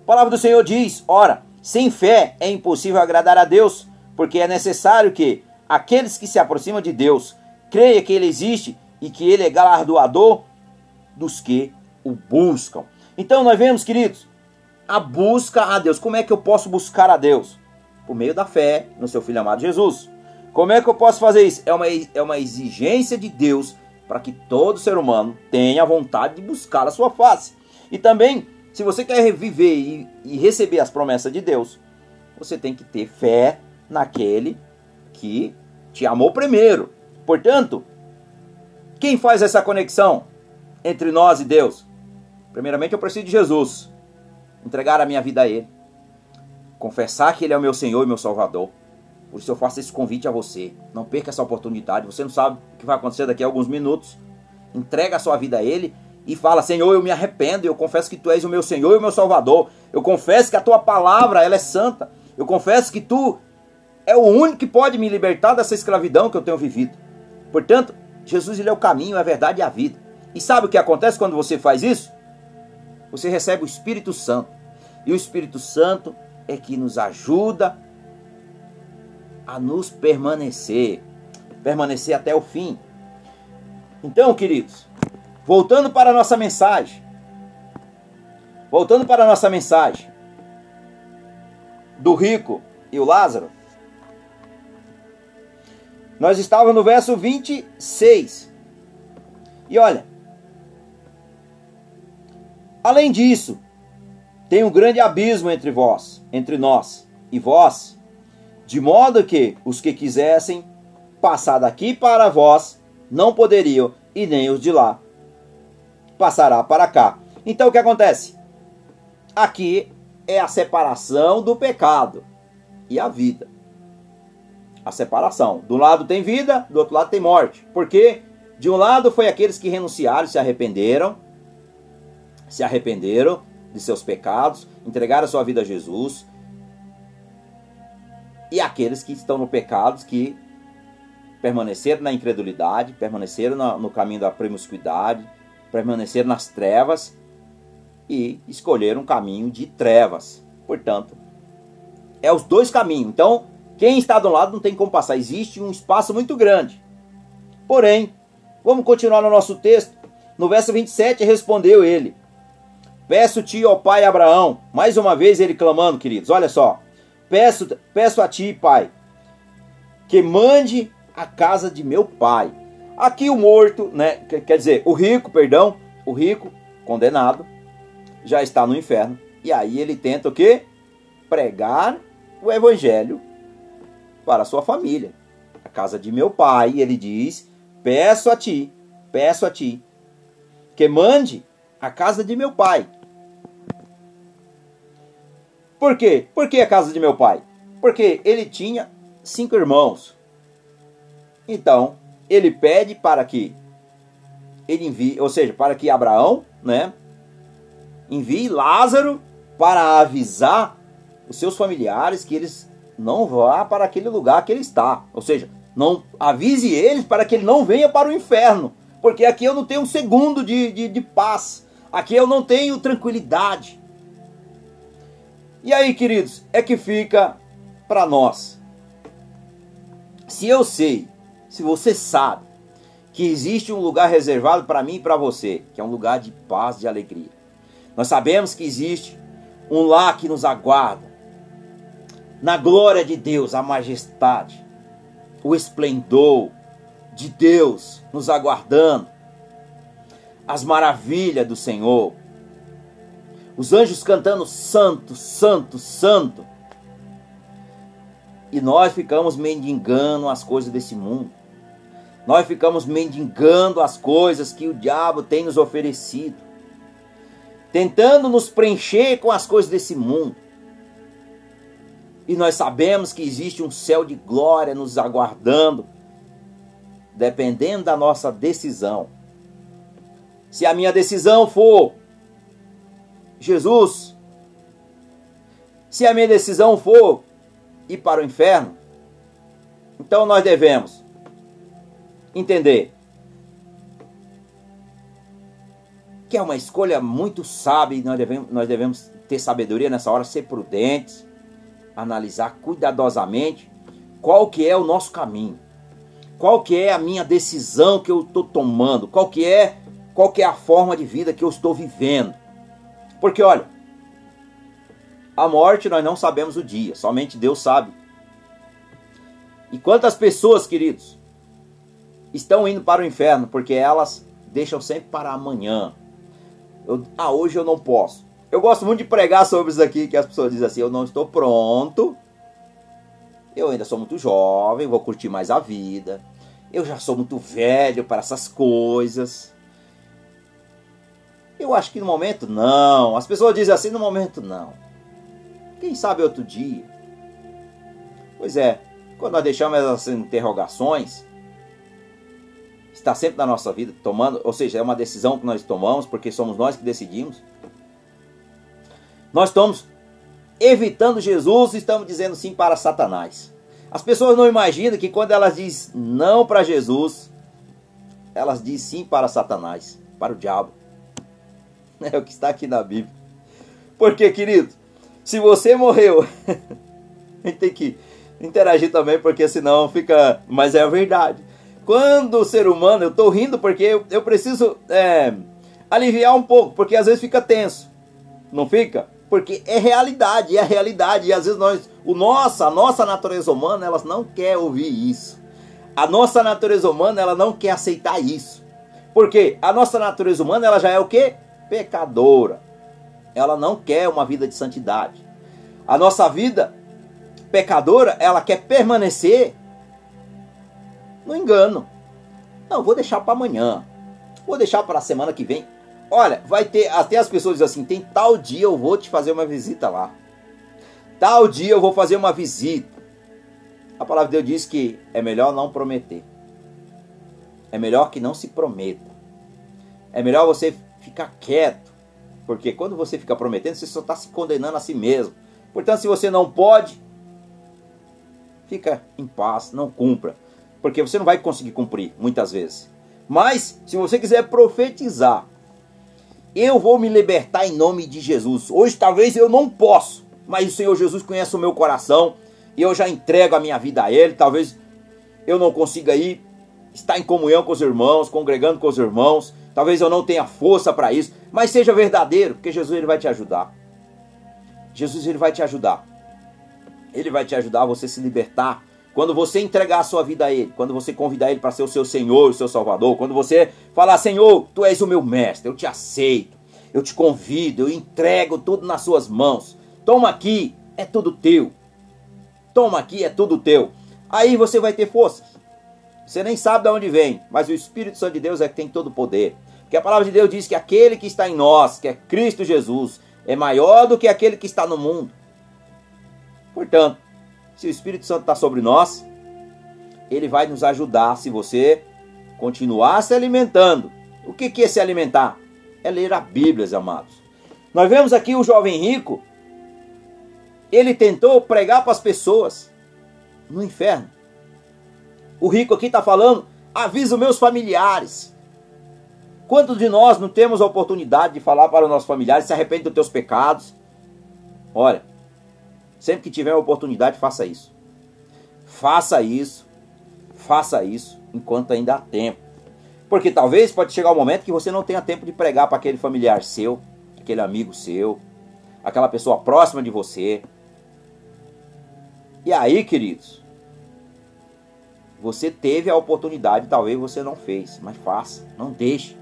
A palavra do Senhor diz: Ora, sem fé é impossível agradar a Deus, porque é necessário que aqueles que se aproximam de Deus creiam que Ele existe e que Ele é galardoador dos que o buscam. Então nós vemos, queridos, a busca a Deus. Como é que eu posso buscar a Deus? Por meio da fé no seu Filho amado Jesus. Como é que eu posso fazer isso? É uma, é uma exigência de Deus para que todo ser humano tenha vontade de buscar a sua face. E também, se você quer viver e, e receber as promessas de Deus, você tem que ter fé naquele que te amou primeiro. Portanto, quem faz essa conexão entre nós e Deus? Primeiramente, eu preciso de Jesus. Entregar a minha vida a Ele. Confessar que Ele é o meu Senhor e meu Salvador. Por isso eu faço esse convite a você. Não perca essa oportunidade. Você não sabe o que vai acontecer daqui a alguns minutos. Entrega a sua vida a Ele e fala: Senhor, eu me arrependo. Eu confesso que Tu és o meu Senhor e o meu Salvador. Eu confesso que a Tua palavra ela é santa. Eu confesso que Tu é o único que pode me libertar dessa escravidão que eu tenho vivido. Portanto, Jesus ele é o caminho, a verdade e a vida. E sabe o que acontece quando você faz isso? Você recebe o Espírito Santo. E o Espírito Santo é que nos ajuda a nos permanecer, permanecer até o fim. Então, queridos, voltando para a nossa mensagem, voltando para a nossa mensagem do rico e o Lázaro, nós estávamos no verso 26. E olha, além disso, tem um grande abismo entre vós, entre nós e vós, de modo que os que quisessem passar daqui para vós não poderiam, e nem os de lá passará para cá. Então o que acontece? Aqui é a separação do pecado e a vida. A separação. Do lado tem vida, do outro lado tem morte. Porque de um lado foi aqueles que renunciaram, se arrependeram, se arrependeram de seus pecados, entregaram sua vida a Jesus, e aqueles que estão no pecado, que permaneceram na incredulidade, permaneceram no, no caminho da promiscuidade, permaneceram nas trevas e escolheram um caminho de trevas. Portanto, é os dois caminhos. Então, quem está do lado não tem como passar. Existe um espaço muito grande. Porém, vamos continuar no nosso texto. No verso 27, respondeu ele: Peço-te, ó pai Abraão, mais uma vez ele clamando, queridos, olha só. Peço, peço a ti, pai, que mande a casa de meu pai. Aqui o morto, né, quer dizer, o rico, perdão, o rico condenado já está no inferno. E aí ele tenta o quê? Pregar o evangelho para a sua família. A casa de meu pai, ele diz: "Peço a ti, peço a ti que mande a casa de meu pai por quê? Por que a casa de meu pai? Porque ele tinha cinco irmãos. Então, ele pede para que ele envie, ou seja, para que Abraão, né, envie Lázaro para avisar os seus familiares que eles não vá para aquele lugar que ele está. Ou seja, não avise eles para que ele não venha para o inferno. Porque aqui eu não tenho um segundo de, de, de paz. Aqui eu não tenho tranquilidade. E aí, queridos, é que fica para nós. Se eu sei, se você sabe que existe um lugar reservado para mim e para você, que é um lugar de paz, de alegria. Nós sabemos que existe um lar que nos aguarda. Na glória de Deus, a majestade, o esplendor de Deus nos aguardando. As maravilhas do Senhor, os anjos cantando santo, santo, santo. E nós ficamos mendigando as coisas desse mundo. Nós ficamos mendigando as coisas que o diabo tem nos oferecido. Tentando nos preencher com as coisas desse mundo. E nós sabemos que existe um céu de glória nos aguardando, dependendo da nossa decisão. Se a minha decisão for Jesus, se a minha decisão for ir para o inferno, então nós devemos entender que é uma escolha muito sábia e nós devemos, nós devemos ter sabedoria nessa hora, ser prudentes, analisar cuidadosamente qual que é o nosso caminho, qual que é a minha decisão que eu estou tomando, qual que é qual que é a forma de vida que eu estou vivendo. Porque olha, a morte nós não sabemos o dia, somente Deus sabe. E quantas pessoas, queridos, estão indo para o inferno porque elas deixam sempre para amanhã. Eu, ah, hoje eu não posso. Eu gosto muito de pregar sobre isso aqui, que as pessoas dizem assim: eu não estou pronto, eu ainda sou muito jovem, vou curtir mais a vida, eu já sou muito velho para essas coisas. Eu acho que no momento não. As pessoas dizem assim: no momento não. Quem sabe outro dia? Pois é, quando nós deixamos essas interrogações, está sempre na nossa vida, tomando, ou seja, é uma decisão que nós tomamos, porque somos nós que decidimos. Nós estamos evitando Jesus e estamos dizendo sim para Satanás. As pessoas não imaginam que quando elas dizem não para Jesus, elas dizem sim para Satanás, para o diabo. É o que está aqui na Bíblia. Porque, querido, se você morreu, a gente tem que interagir também, porque senão fica. Mas é a verdade. Quando o ser humano, eu estou rindo porque eu, eu preciso é, aliviar um pouco, porque às vezes fica tenso. Não fica? Porque é realidade, é a realidade. E às vezes nós, o nossa, a nossa natureza humana, elas não quer ouvir isso. A nossa natureza humana, ela não quer aceitar isso. Porque a nossa natureza humana, ela já é o que? Pecadora. Ela não quer uma vida de santidade. A nossa vida pecadora, ela quer permanecer no engano. Não, vou deixar para amanhã. Vou deixar para a semana que vem. Olha, vai ter até as pessoas dizem assim, tem tal dia eu vou te fazer uma visita lá. Tal dia eu vou fazer uma visita. A palavra de Deus diz que é melhor não prometer. É melhor que não se prometa. É melhor você ficar quieto. Porque quando você fica prometendo, você só está se condenando a si mesmo. Portanto, se você não pode, fica em paz, não cumpra. Porque você não vai conseguir cumprir, muitas vezes. Mas, se você quiser profetizar, eu vou me libertar em nome de Jesus. Hoje talvez eu não posso, mas o Senhor Jesus conhece o meu coração e eu já entrego a minha vida a Ele. Talvez eu não consiga ir, estar em comunhão com os irmãos, congregando com os irmãos. Talvez eu não tenha força para isso, mas seja verdadeiro, porque Jesus ele vai te ajudar. Jesus ele vai te ajudar. Ele vai te ajudar a você se libertar quando você entregar a sua vida a Ele, quando você convidar Ele para ser o seu Senhor, o seu Salvador, quando você falar, Senhor, Tu és o meu mestre, eu te aceito, eu te convido, eu entrego tudo nas suas mãos. Toma aqui, é tudo teu. Toma aqui, é tudo teu. Aí você vai ter força. Você nem sabe de onde vem, mas o Espírito Santo de Deus é que tem todo o poder. Porque a palavra de Deus diz que aquele que está em nós, que é Cristo Jesus, é maior do que aquele que está no mundo. Portanto, se o Espírito Santo está sobre nós, ele vai nos ajudar se você continuar se alimentando. O que, que é se alimentar? É ler a Bíblia, amados. Nós vemos aqui o jovem rico, ele tentou pregar para as pessoas no inferno. O rico aqui está falando, avisa os meus familiares. Quantos de nós não temos a oportunidade de falar para os nossos familiares, se arrepende dos teus pecados? Olha, Sempre que tiver a oportunidade, faça isso. Faça isso. Faça isso enquanto ainda há tempo. Porque talvez pode chegar o um momento que você não tenha tempo de pregar para aquele familiar seu, aquele amigo seu, aquela pessoa próxima de você. E aí, queridos, você teve a oportunidade, talvez você não fez, mas faça, não deixe.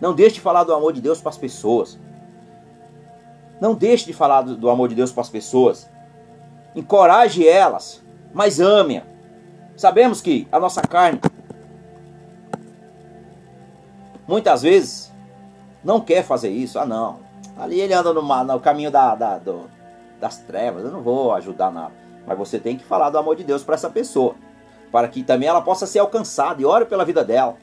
Não deixe de falar do amor de Deus para as pessoas. Não deixe de falar do, amor de Deus para as pessoas encoraje elas, mas ame-a. Sabemos que a nossa carne muitas vezes não quer fazer isso. Ah, não. Ali ele anda no, no caminho da, da do, das trevas. Eu não vou ajudar nada. Mas você tem que falar do amor de Deus para essa pessoa. Para que também ela possa ser alcançada. E ore pela vida dela.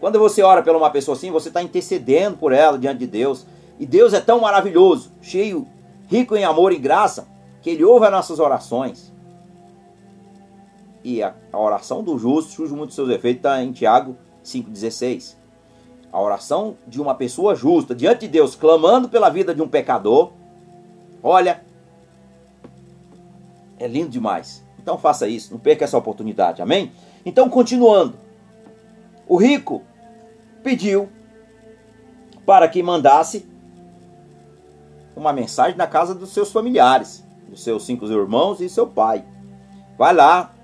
Quando você ora por uma pessoa assim, você está intercedendo por ela diante de Deus. E Deus é tão maravilhoso, cheio, rico em amor e graça, que Ele ouve as nossas orações. E a, oração do justo surge muito seus efeitos, está em Tiago 5,16. A oração de uma pessoa justa diante de Deus, clamando pela vida de um pecador. Olha, é lindo demais. Então faça isso, não perca essa oportunidade, amém? Então, continuando. O rico pediu para que mandasse uma mensagem na casa dos seus familiares, dos seus cinco irmãos e seu pai. Vai lá,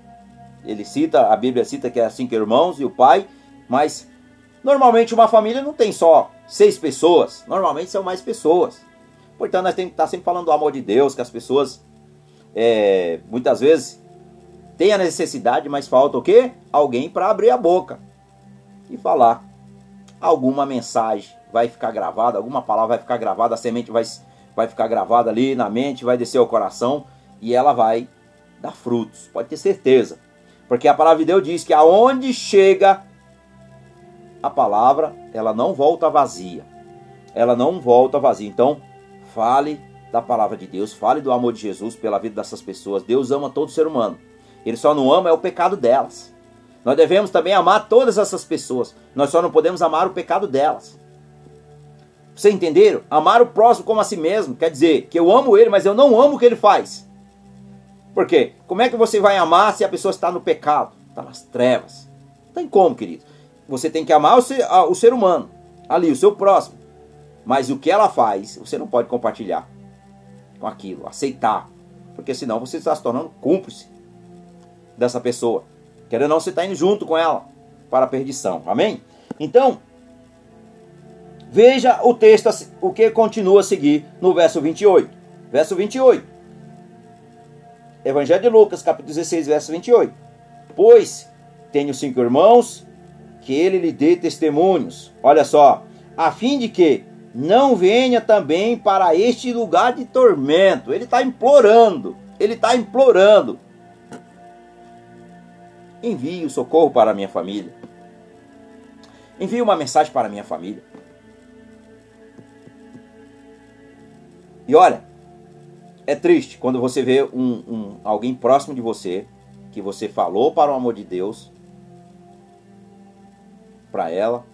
ele cita, a Bíblia cita que é cinco irmãos e o pai, mas normalmente uma família não tem só seis pessoas, normalmente são mais pessoas. Portanto, nós temos que estar sempre falando do amor de Deus, que as pessoas é, muitas vezes têm a necessidade, mas falta o quê? Alguém para abrir a boca e falar. Alguma mensagem vai ficar gravada, alguma palavra vai ficar gravada, a semente vai, vai ficar gravada ali na mente, vai descer ao coração e ela vai dar frutos, pode ter certeza. Porque a palavra de Deus diz que aonde chega a palavra, ela não volta vazia. Ela não volta vazia. Então, fale da palavra de Deus, fale do amor de Jesus pela vida dessas pessoas. Deus ama todo ser humano. Ele só não ama é o pecado delas. Nós devemos também amar todas essas pessoas. Nós só não podemos amar o pecado delas. Vocês entenderam? Amar o próximo como a si mesmo quer dizer que eu amo ele, mas eu não amo o que ele faz. Por quê? Como é que você vai amar se a pessoa está no pecado, está nas trevas? Não tem como, querido. Você tem que amar o ser, o ser humano, ali, o seu próximo. Mas o que ela faz, você não pode compartilhar com aquilo, aceitar. Porque senão você está se tornando cúmplice dessa pessoa. Querendo ou não, você está indo junto com ela para a perdição. Amém? Então, veja o texto, o que continua a seguir no verso 28. Verso 28. Evangelho de Lucas, capítulo 16, verso 28. Pois tenho cinco irmãos, que ele lhe dê testemunhos. Olha só, a fim de que não venha também para este lugar de tormento. Ele está implorando, ele está implorando. Envie o socorro para a minha família. Envie uma mensagem para a minha família. E olha, é triste quando você vê um, um, alguém próximo de você que você falou para o amor de Deus para ela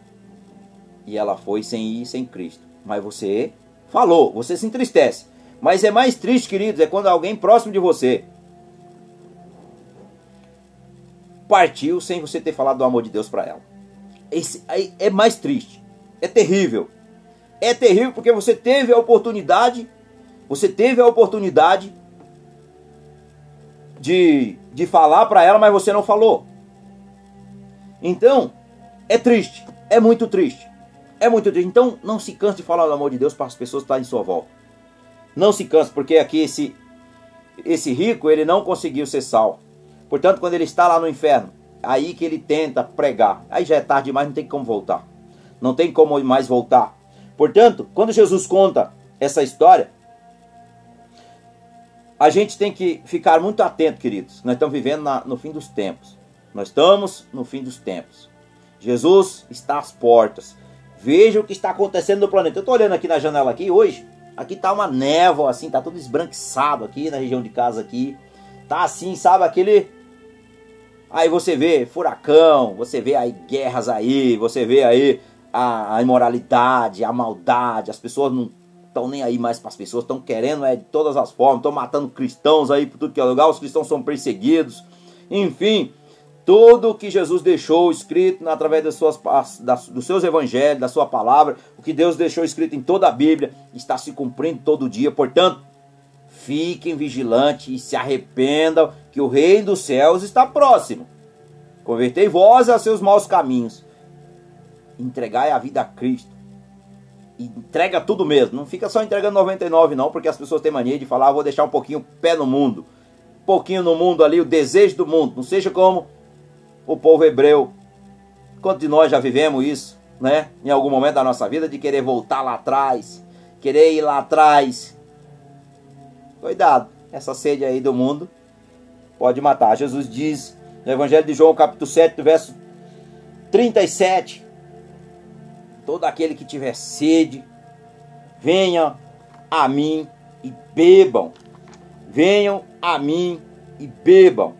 e ela foi sem ir sem Cristo. Mas você falou, você se entristece. Mas é mais triste, queridos, é quando alguém próximo de você partiu sem você ter falado do amor de Deus para ela. Esse é mais triste. É terrível. É terrível porque você teve a oportunidade você teve a oportunidade de, de falar para ela, mas você não falou. Então, é triste. É muito triste. É muito triste. Então, não se canse de falar do amor de Deus para as pessoas que estão em sua volta. Não se canse, porque aqui esse, esse rico, ele não conseguiu ser salvo. Portanto, quando ele está lá no inferno, aí que ele tenta pregar. Aí já é tarde demais, não tem como voltar. Não tem como mais voltar. Portanto, quando Jesus conta essa história, a gente tem que ficar muito atento, queridos. Nós estamos vivendo na, no fim dos tempos. Nós estamos no fim dos tempos. Jesus está às portas. Veja o que está acontecendo no planeta. Eu estou olhando aqui na janela aqui hoje. Aqui está uma névoa, assim, está tudo esbranquiçado aqui na região de casa aqui. Tá assim, sabe, aquele... Aí você vê furacão, você vê aí guerras aí, você vê aí a, a imoralidade, a maldade, as pessoas não estão nem aí mais para as pessoas, estão querendo é, de todas as formas, estão matando cristãos aí por tudo que é lugar, os cristãos são perseguidos, enfim, tudo que Jesus deixou escrito através das suas, das, dos seus evangelhos, da sua palavra, o que Deus deixou escrito em toda a Bíblia, está se cumprindo todo dia, portanto, fiquem vigilantes e se arrependam, que o reino dos céus está próximo. Convertei vós a seus maus caminhos, entregai a vida a Cristo entrega tudo mesmo. Não fica só entregando 99 não, porque as pessoas têm mania de falar, ah, vou deixar um pouquinho pé no mundo. Um pouquinho no mundo ali, o desejo do mundo. Não seja como o povo hebreu. Quantos de nós já vivemos isso, né? Em algum momento da nossa vida, de querer voltar lá atrás, querer ir lá atrás. Cuidado, essa sede aí do mundo pode matar. Jesus diz no Evangelho de João, capítulo 7, verso 37, todo aquele que tiver sede, venha a mim e bebam. Venham a mim e bebam.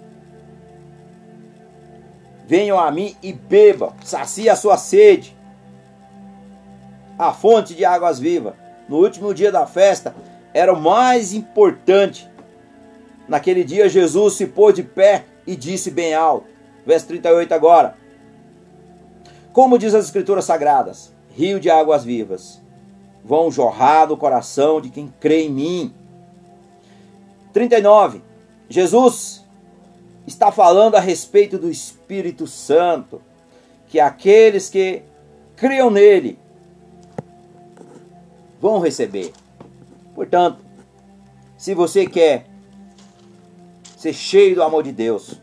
Venham a mim e bebam. Sacia a sua sede. a fonte de águas vivas. No último dia da festa, era o mais importante. Naquele dia, Jesus se pôs de pé e disse bem alto. Verso 38 agora. Como diz as Escrituras Sagradas: Rio de águas vivas vão jorrar do coração de quem crê em mim. 39. Jesus está falando a respeito do Espírito Santo, que aqueles que criam nele vão receber. Portanto, se você quer ser cheio do amor de Deus,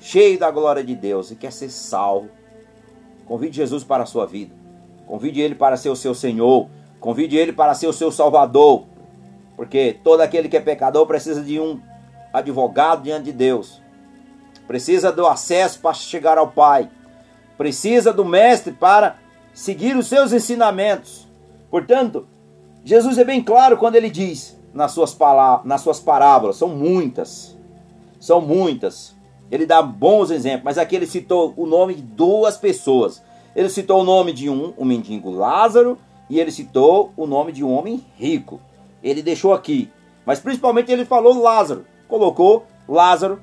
cheio da glória de Deus e quer ser salvo, convide Jesus para a sua vida. Convide ele para ser o seu Senhor. Convide ele para ser o seu Salvador. Porque todo aquele que é pecador precisa de um advogado diante de Deus. Precisa do acesso para chegar ao Pai. Precisa do Mestre para seguir os seus ensinamentos. Portanto, Jesus é bem claro quando ele diz nas suas, palavras, nas suas parábolas, são muitas, são muitas. Ele dá bons exemplos, mas aqui ele citou o nome de duas pessoas. Ele citou o nome de um, o mendigo Lázaro, e ele citou o nome de um homem rico. Ele deixou aqui, mas principalmente ele falou Lázaro, colocou Lázaro,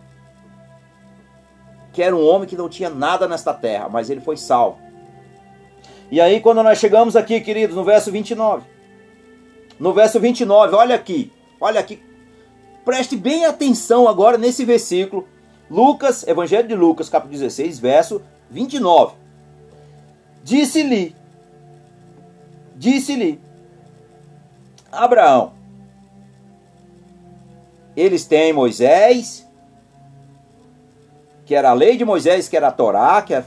que era um homem que não tinha nada nesta terra, mas ele foi salvo. E aí, quando nós chegamos aqui, queridos, no verso 29, no verso 29, olha aqui, olha aqui, preste bem atenção agora nesse versículo, Lucas, Evangelho de Lucas, capítulo 16, verso 29. Disse-lhe, disse-lhe, Abraão, eles têm Moisés, que era a lei de Moisés, que era a Torá, que era,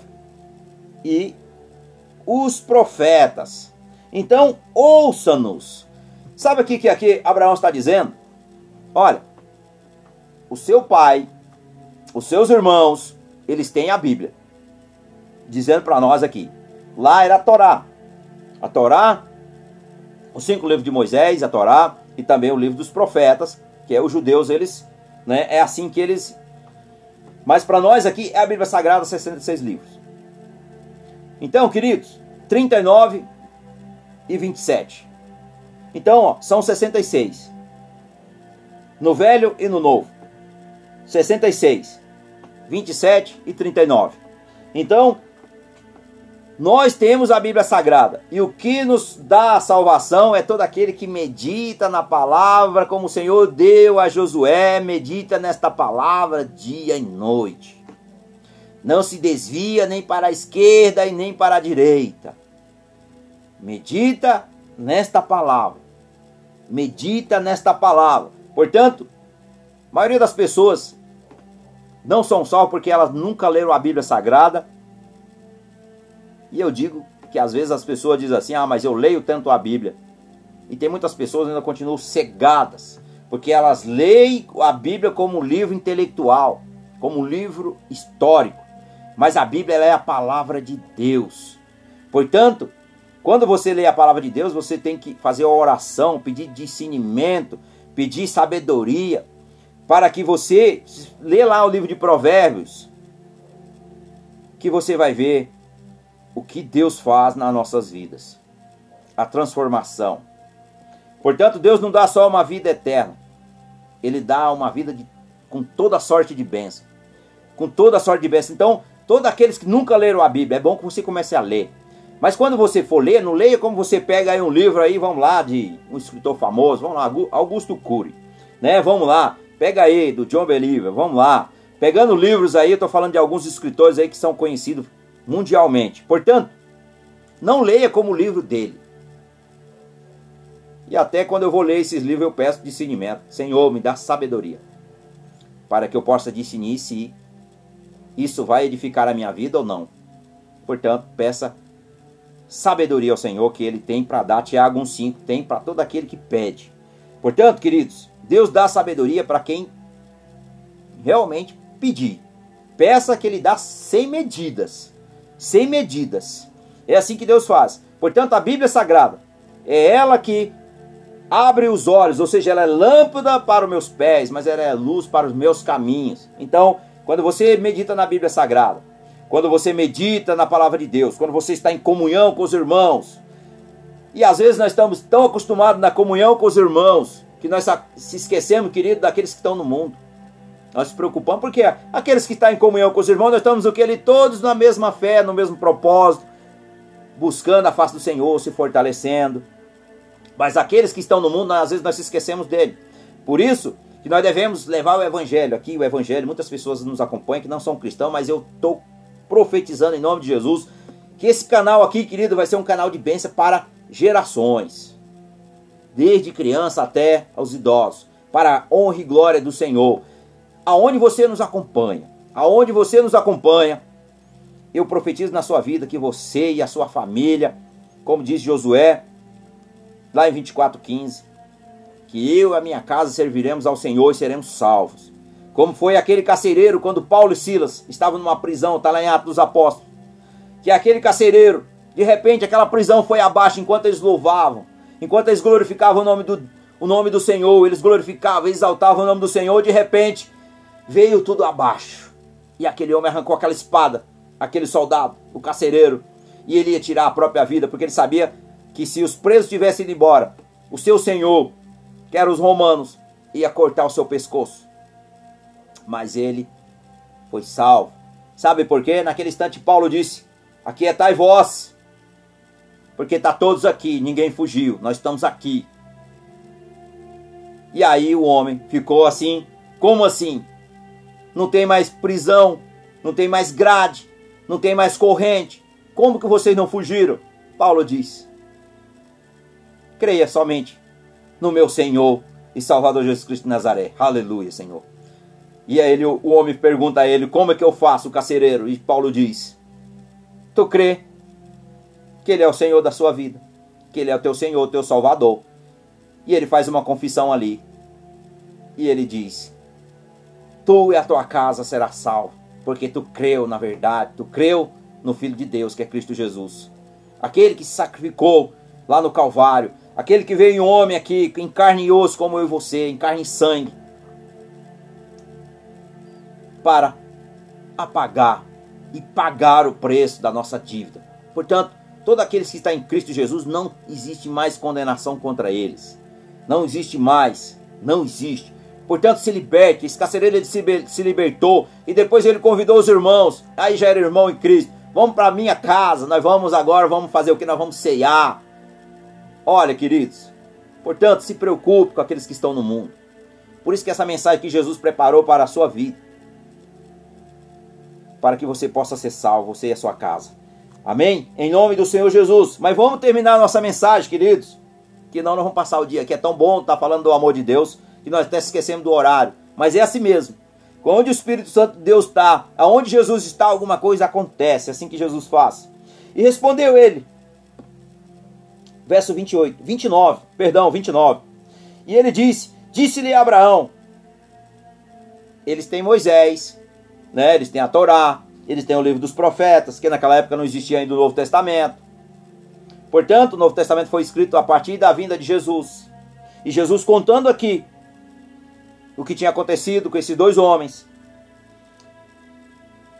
e os profetas. Então, ouça-nos. Sabe o que, que aqui Abraão está dizendo? Olha, o seu pai, os seus irmãos, eles têm a Bíblia. Dizendo para nós aqui. Lá era a Torá. A Torá, os cinco livros de Moisés, a Torá, e também o livro dos profetas, que é os judeus, eles, né, é assim que eles... Mas para nós aqui é a Bíblia Sagrada, 66 livros. Então, queridos, 39 e 27. Então, ó, são 66. No velho e no novo. 66, 27 e 39. Então, nós temos a Bíblia Sagrada. E o que nos dá a salvação é todo aquele que medita na palavra, como o Senhor deu a Josué, medita nesta palavra dia e noite. Não se desvia nem para a esquerda e nem para a direita. Medita nesta palavra medita nesta palavra. Portanto, a maioria das pessoas não são salvas porque elas nunca leram a Bíblia Sagrada. E eu digo que às vezes as pessoas dizem assim: ah, mas eu leio tanto a Bíblia. E tem muitas pessoas que ainda continuam cegadas, porque elas leem a Bíblia como um livro intelectual, como um livro histórico. Mas a Bíblia é a palavra de Deus. Portanto, quando você lê a palavra de Deus, você tem que fazer oração, pedir discernimento, pedir sabedoria, para que você lê lá o livro de Provérbios, que você vai ver o que Deus faz nas nossas vidas, a transformação. Portanto, Deus não dá só uma vida eterna, Ele dá uma vida de, com toda sorte de bênção, com toda sorte de bênção. Então, todos aqueles que nunca leram a Bíblia, é bom que você comece a ler. Mas quando você for ler, não leia como você pega aí um livro aí, vamos lá, de um escritor famoso, vamos lá, Augusto Cury, né? Vamos lá, pega aí, do John Believer, vamos lá. Pegando livros aí, eu estou falando de alguns escritores aí que são conhecidos mundialmente. Portanto, não leia como o livro dele. E até quando eu vou ler esses livros, eu peço discernimento. Senhor, me dá sabedoria. Para que eu possa discernir se isso vai edificar a minha vida ou não. Portanto, peça sabedoria ao Senhor que ele tem para dar. Tiago 1,5 tem para todo aquele que pede. Portanto, queridos, Deus dá sabedoria para quem realmente pedir. Peça que ele dá sem medidas. Sem medidas. É assim que Deus faz. Portanto, a Bíblia Sagrada é ela que abre os olhos, ou seja, ela é lâmpada para os meus pés, mas ela é luz para os meus caminhos. Então, quando você medita na Bíblia Sagrada, quando você medita na palavra de Deus, quando você está em comunhão com os irmãos, E às vezes nós estamos tão acostumados na comunhão com os irmãos que nós se esquecemos, querido, daqueles que estão no mundo. Nós nos preocupamos porque aqueles que estão em comunhão com os irmãos, nós estamos o que ali todos na mesma fé, no mesmo propósito, buscando a face do Senhor, se fortalecendo. Mas aqueles que estão no mundo, às vezes nós se esquecemos dele. Por isso que nós devemos levar o evangelho aqui, o evangelho. Muitas pessoas nos acompanham que não são cristãos, mas eu estou profetizando em nome de Jesus que esse canal aqui, querido, vai ser um canal de bênção para gerações, desde criança até aos idosos, para a honra e glória do Senhor aonde você nos acompanha, aonde você nos acompanha, eu profetizo na sua vida que você e a sua família, como diz Josué, lá em 24:15, que eu e a minha casa serviremos ao Senhor e seremos salvos. Como foi aquele carcereiro quando Paulo e Silas estavam numa prisão, está lá em Atos dos Apóstolos. Que aquele carcereiro, de repente, aquela prisão foi abaixo enquanto eles louvavam, enquanto eles glorificavam o nome do, o nome do Senhor, eles glorificavam, exaltavam o nome do Senhor, de repente, veio tudo abaixo. E aquele homem arrancou aquela espada, aquele soldado, o carcereiro, e ele ia tirar a própria vida, porque ele sabia que se os presos tivessem ido embora, o seu senhor, que eram os romanos, ia cortar o seu pescoço. Mas ele foi salvo. Sabe por quê? Naquele instante Paulo disse: Aquietai vós, porque está todos aqui, ninguém fugiu, nós estamos aqui. E aí o homem ficou assim, como assim? não tem mais prisão, não tem mais grade, não tem mais corrente. Como que vocês não fugiram? Paulo diz: Creia somente no meu Senhor e Salvador Jesus Cristo de Nazaré. Aleluia, Senhor. E aí ele, o homem pergunta a ele: Como é que eu faço, o carcereiro? E Paulo diz: Tu crê que ele é o Senhor da sua vida, que ele é o teu Senhor, teu Salvador. E ele faz uma confissão ali. E ele diz: tu e a tua casa será salvo, porque tu creu na verdade, tu creu no Filho de Deus, que é Cristo Jesus. Aquele que se sacrificou lá no Calvário, aquele que veio em homem aqui, em carne e osso, como eu e você, em carne e sangue, para apagar e pagar o preço da nossa dívida. Portanto, todos aqueles que estão em Cristo Jesus, não existe mais condenação contra eles. Não existe mais, não existe. Portanto, se liberte. Esse carcereiro ele se libertou e depois ele convidou os irmãos. Aí já era irmão em Cristo. Vamos para minha casa. Nós vamos agora, vamos fazer o que? Nós vamos ceiar. Olha, queridos. Portanto, se preocupe com aqueles que estão no mundo. Por isso que essa mensagem que Jesus preparou para a sua vida. Para que você possa ser salvo, você e a sua casa. Amém? Em nome do Senhor Jesus. Mas vamos terminar nossa mensagem, queridos. Que não nós vamos passar o dia que é tão bom estar tá falando do amor de Deus que nós até esquecemos do horário. Mas é assim mesmo. Onde o Espírito Santo de Deus está, aonde Jesus está, alguma coisa acontece, assim que Jesus faz. E respondeu ele, verso 28, 29, perdão, 29. E ele disse: Disse-lhe Abraão: Eles têm Moisés, né? Eles têm a Torá, eles têm o livro dos profetas, que naquela época não existia ainda o Novo Testamento. Portanto, o Novo Testamento foi escrito a partir da vinda de Jesus. E Jesus contando aqui o que tinha acontecido com esses dois homens.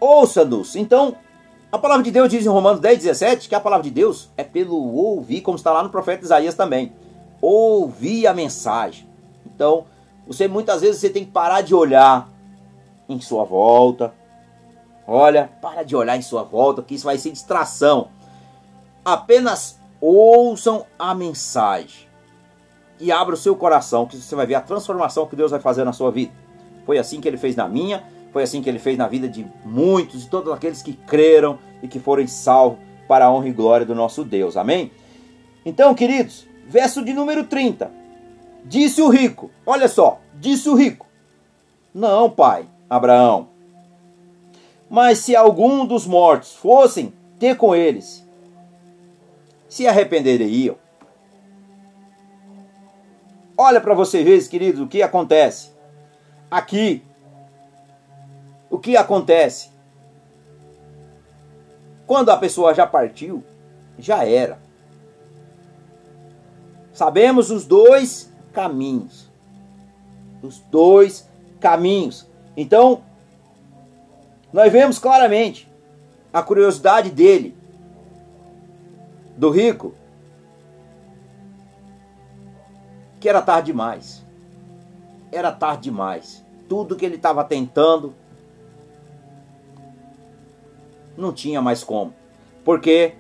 Ouça-nos. Então, a palavra de Deus diz em Romanos 10, 17 que a palavra de Deus é pelo ouvir, como está lá no profeta Isaías também. Ouvir a mensagem. Então, você muitas vezes você tem que parar de olhar em sua volta. Olha, para de olhar em sua volta, que isso vai ser distração. Apenas ouçam a mensagem e abra o seu coração, que você vai ver a transformação que Deus vai fazer na sua vida. Foi assim que ele fez na minha, foi assim que ele fez na vida de muitos, de todos aqueles que creram e que foram salvos para a honra e glória do nosso Deus. Amém? Então, queridos, verso de número 30. Disse o rico, olha só, disse o rico: Não, pai, Abraão. Mas se algum dos mortos fossem ter com eles, se arrependeriam Olha para você ver, queridos, o que acontece. Aqui, o que acontece? Quando a pessoa já partiu, já era. Sabemos os dois caminhos. Os dois caminhos. Então, nós vemos claramente a curiosidade dele, do rico, que era tarde demais. Era tarde demais. Tudo que ele estava tentando não tinha mais como. Porque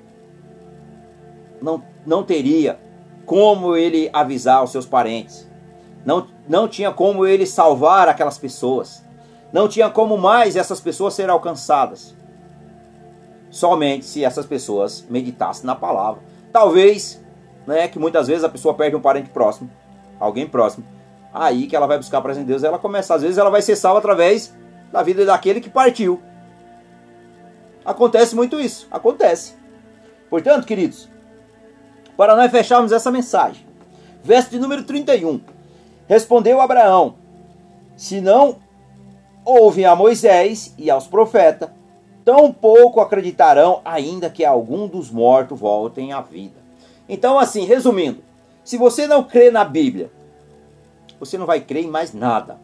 não, não teria como ele avisar os seus parentes. Não, não tinha como ele salvar aquelas pessoas. Não tinha como mais essas pessoas serem alcançadas. Somente se essas pessoas meditassem na palavra. Talvez, né, que muitas vezes a pessoa perde um parente próximo, alguém próximo. Aí que ela vai buscar a presença de Deus, ela começa, às vezes ela vai ser salva através da vida daquele que partiu. Acontece muito isso, acontece. Portanto, queridos, para nós fecharmos essa mensagem, verso de número 31. Respondeu Abraão: Se não ouvem a Moisés e aos profetas, tão pouco acreditarão, ainda que algum dos mortos voltem à vida. Então, assim, resumindo, se você não crê na Bíblia, você não vai crer em mais nada.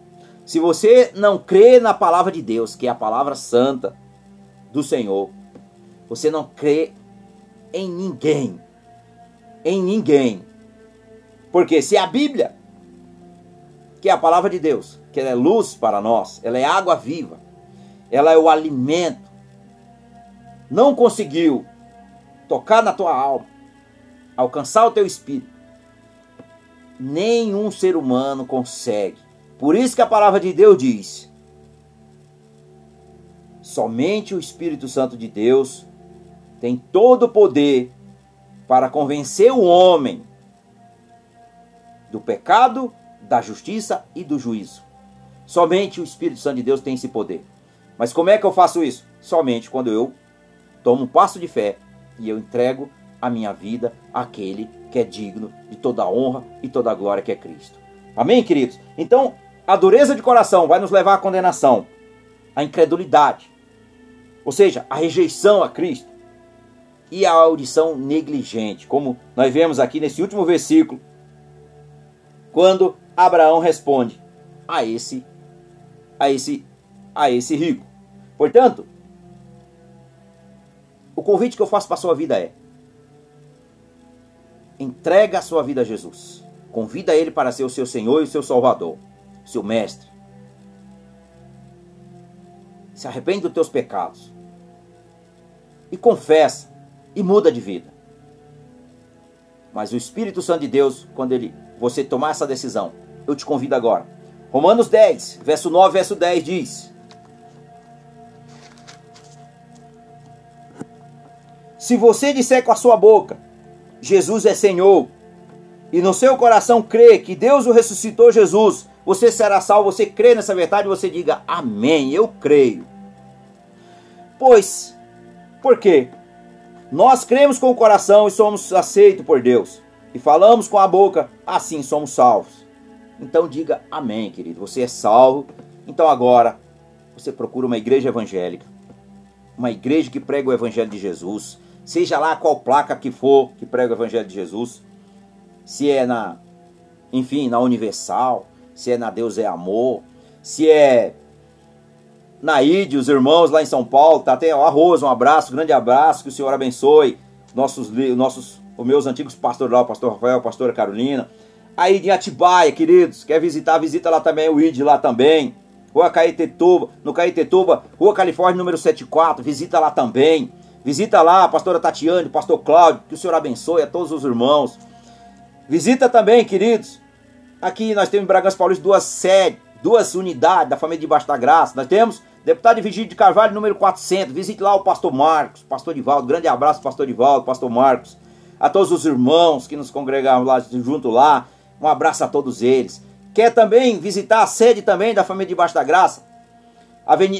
Se você não crê na palavra de Deus, que é a palavra santa do Senhor, você não crê em ninguém. Em ninguém. Porque se a Bíblia, que é a palavra de Deus, que ela é luz para nós, ela é água viva, ela é o alimento, não conseguiu tocar na tua alma, alcançar o teu espírito, nenhum ser humano consegue. Por isso que a palavra de Deus diz: somente o Espírito Santo de Deus tem todo o poder para convencer o homem do pecado, da justiça e do juízo. Somente o Espírito Santo de Deus tem esse poder. Mas como é que eu faço isso? Somente quando eu tomo um passo de fé e eu entrego a minha vida àquele que é digno de toda a honra e toda a glória que é Cristo. Amém, queridos? Então, a dureza de coração vai nos levar à condenação, à incredulidade, ou seja, a rejeição a Cristo e a audição negligente, como nós vemos aqui nesse último versículo, quando Abraão responde a esse a esse a esse rico. Portanto, o convite que eu faço para a sua vida é: entrega a sua vida a Jesus. Convida ele para ser o seu Senhor e o seu Salvador, seu mestre. Se arrepende dos teus pecados. E confessa e muda de vida. Mas o Espírito Santo de Deus, quando ele você tomar essa decisão, eu te convido agora. Romanos 10, verso 9, verso 10 diz: Se você disser com a sua boca, Jesus é Senhor, e no seu coração crê que Deus o ressuscitou Jesus, você será salvo, você crê nessa verdade, você diga amém, eu creio. Pois, por quê? Nós cremos com o coração e somos aceitos por Deus, e falamos com a boca, assim somos salvos. Então diga amém, querido, você é salvo. Então agora, você procura uma igreja evangélica, uma igreja que prega o evangelho de Jesus, seja lá qual placa que for que prega o Evangelho de Jesus, se é na, enfim, na Universal, se é na Deus é Amor, se é na ID, os irmãos lá em São Paulo, tá até Arroz, um abraço, um grande abraço, que o Senhor abençoe nossos, nossos, os meus antigos pastores lá, o pastor Rafael, a pastora Carolina, aí de Atibaia, queridos, quer visitar, visita lá também o ID lá também, Rua Caetetuba, no Caetetuba, Rua Califórnia número 74, visita lá também, Visita lá a pastora Tatiane, pastor Cláudio, que o Senhor abençoe a todos os irmãos. Visita também, queridos. Aqui nós temos em Bragança Paulista duas sedes, duas unidades da família de da Graça. Nós temos deputado Vigílio de Carvalho, número 400. Visite lá o pastor Marcos, pastor Divaldo. Grande abraço, pastor Divaldo, pastor Marcos. A todos os irmãos que nos congregaram lá junto lá. Um abraço a todos eles. Quer também visitar a sede também da família de Baixo da Graça?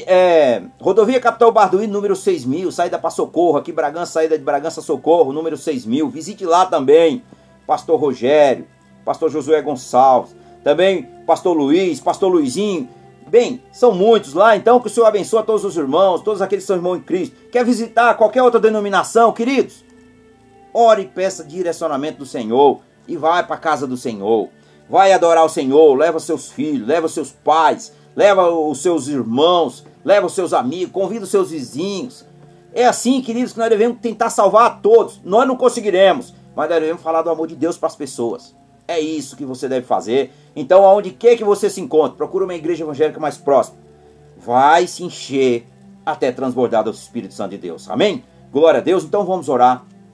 É, rodovia Capital Barduíno, número 6000, saída para Socorro, aqui Bragança, saída de Bragança Socorro, número 6000. Visite lá também, Pastor Rogério, Pastor Josué Gonçalves, também Pastor Luiz, Pastor Luizinho. Bem, são muitos lá, então que o Senhor abençoe a todos os irmãos, todos aqueles que são irmãos em Cristo. Quer visitar qualquer outra denominação, queridos? Ore e peça direcionamento do Senhor e vai para a casa do Senhor. Vai adorar o Senhor, leva seus filhos, leva seus pais, leva os seus irmãos, leva os seus amigos, convida os seus vizinhos. É assim, queridos, que nós devemos tentar salvar a todos. Nós não conseguiremos, mas nós devemos falar do amor de Deus para as pessoas. É isso que você deve fazer. Então, aonde quer que você se encontre, procura uma igreja evangélica mais próxima. Vai se encher até transbordar do Espírito Santo de Deus. Amém? Glória a Deus. Então vamos orar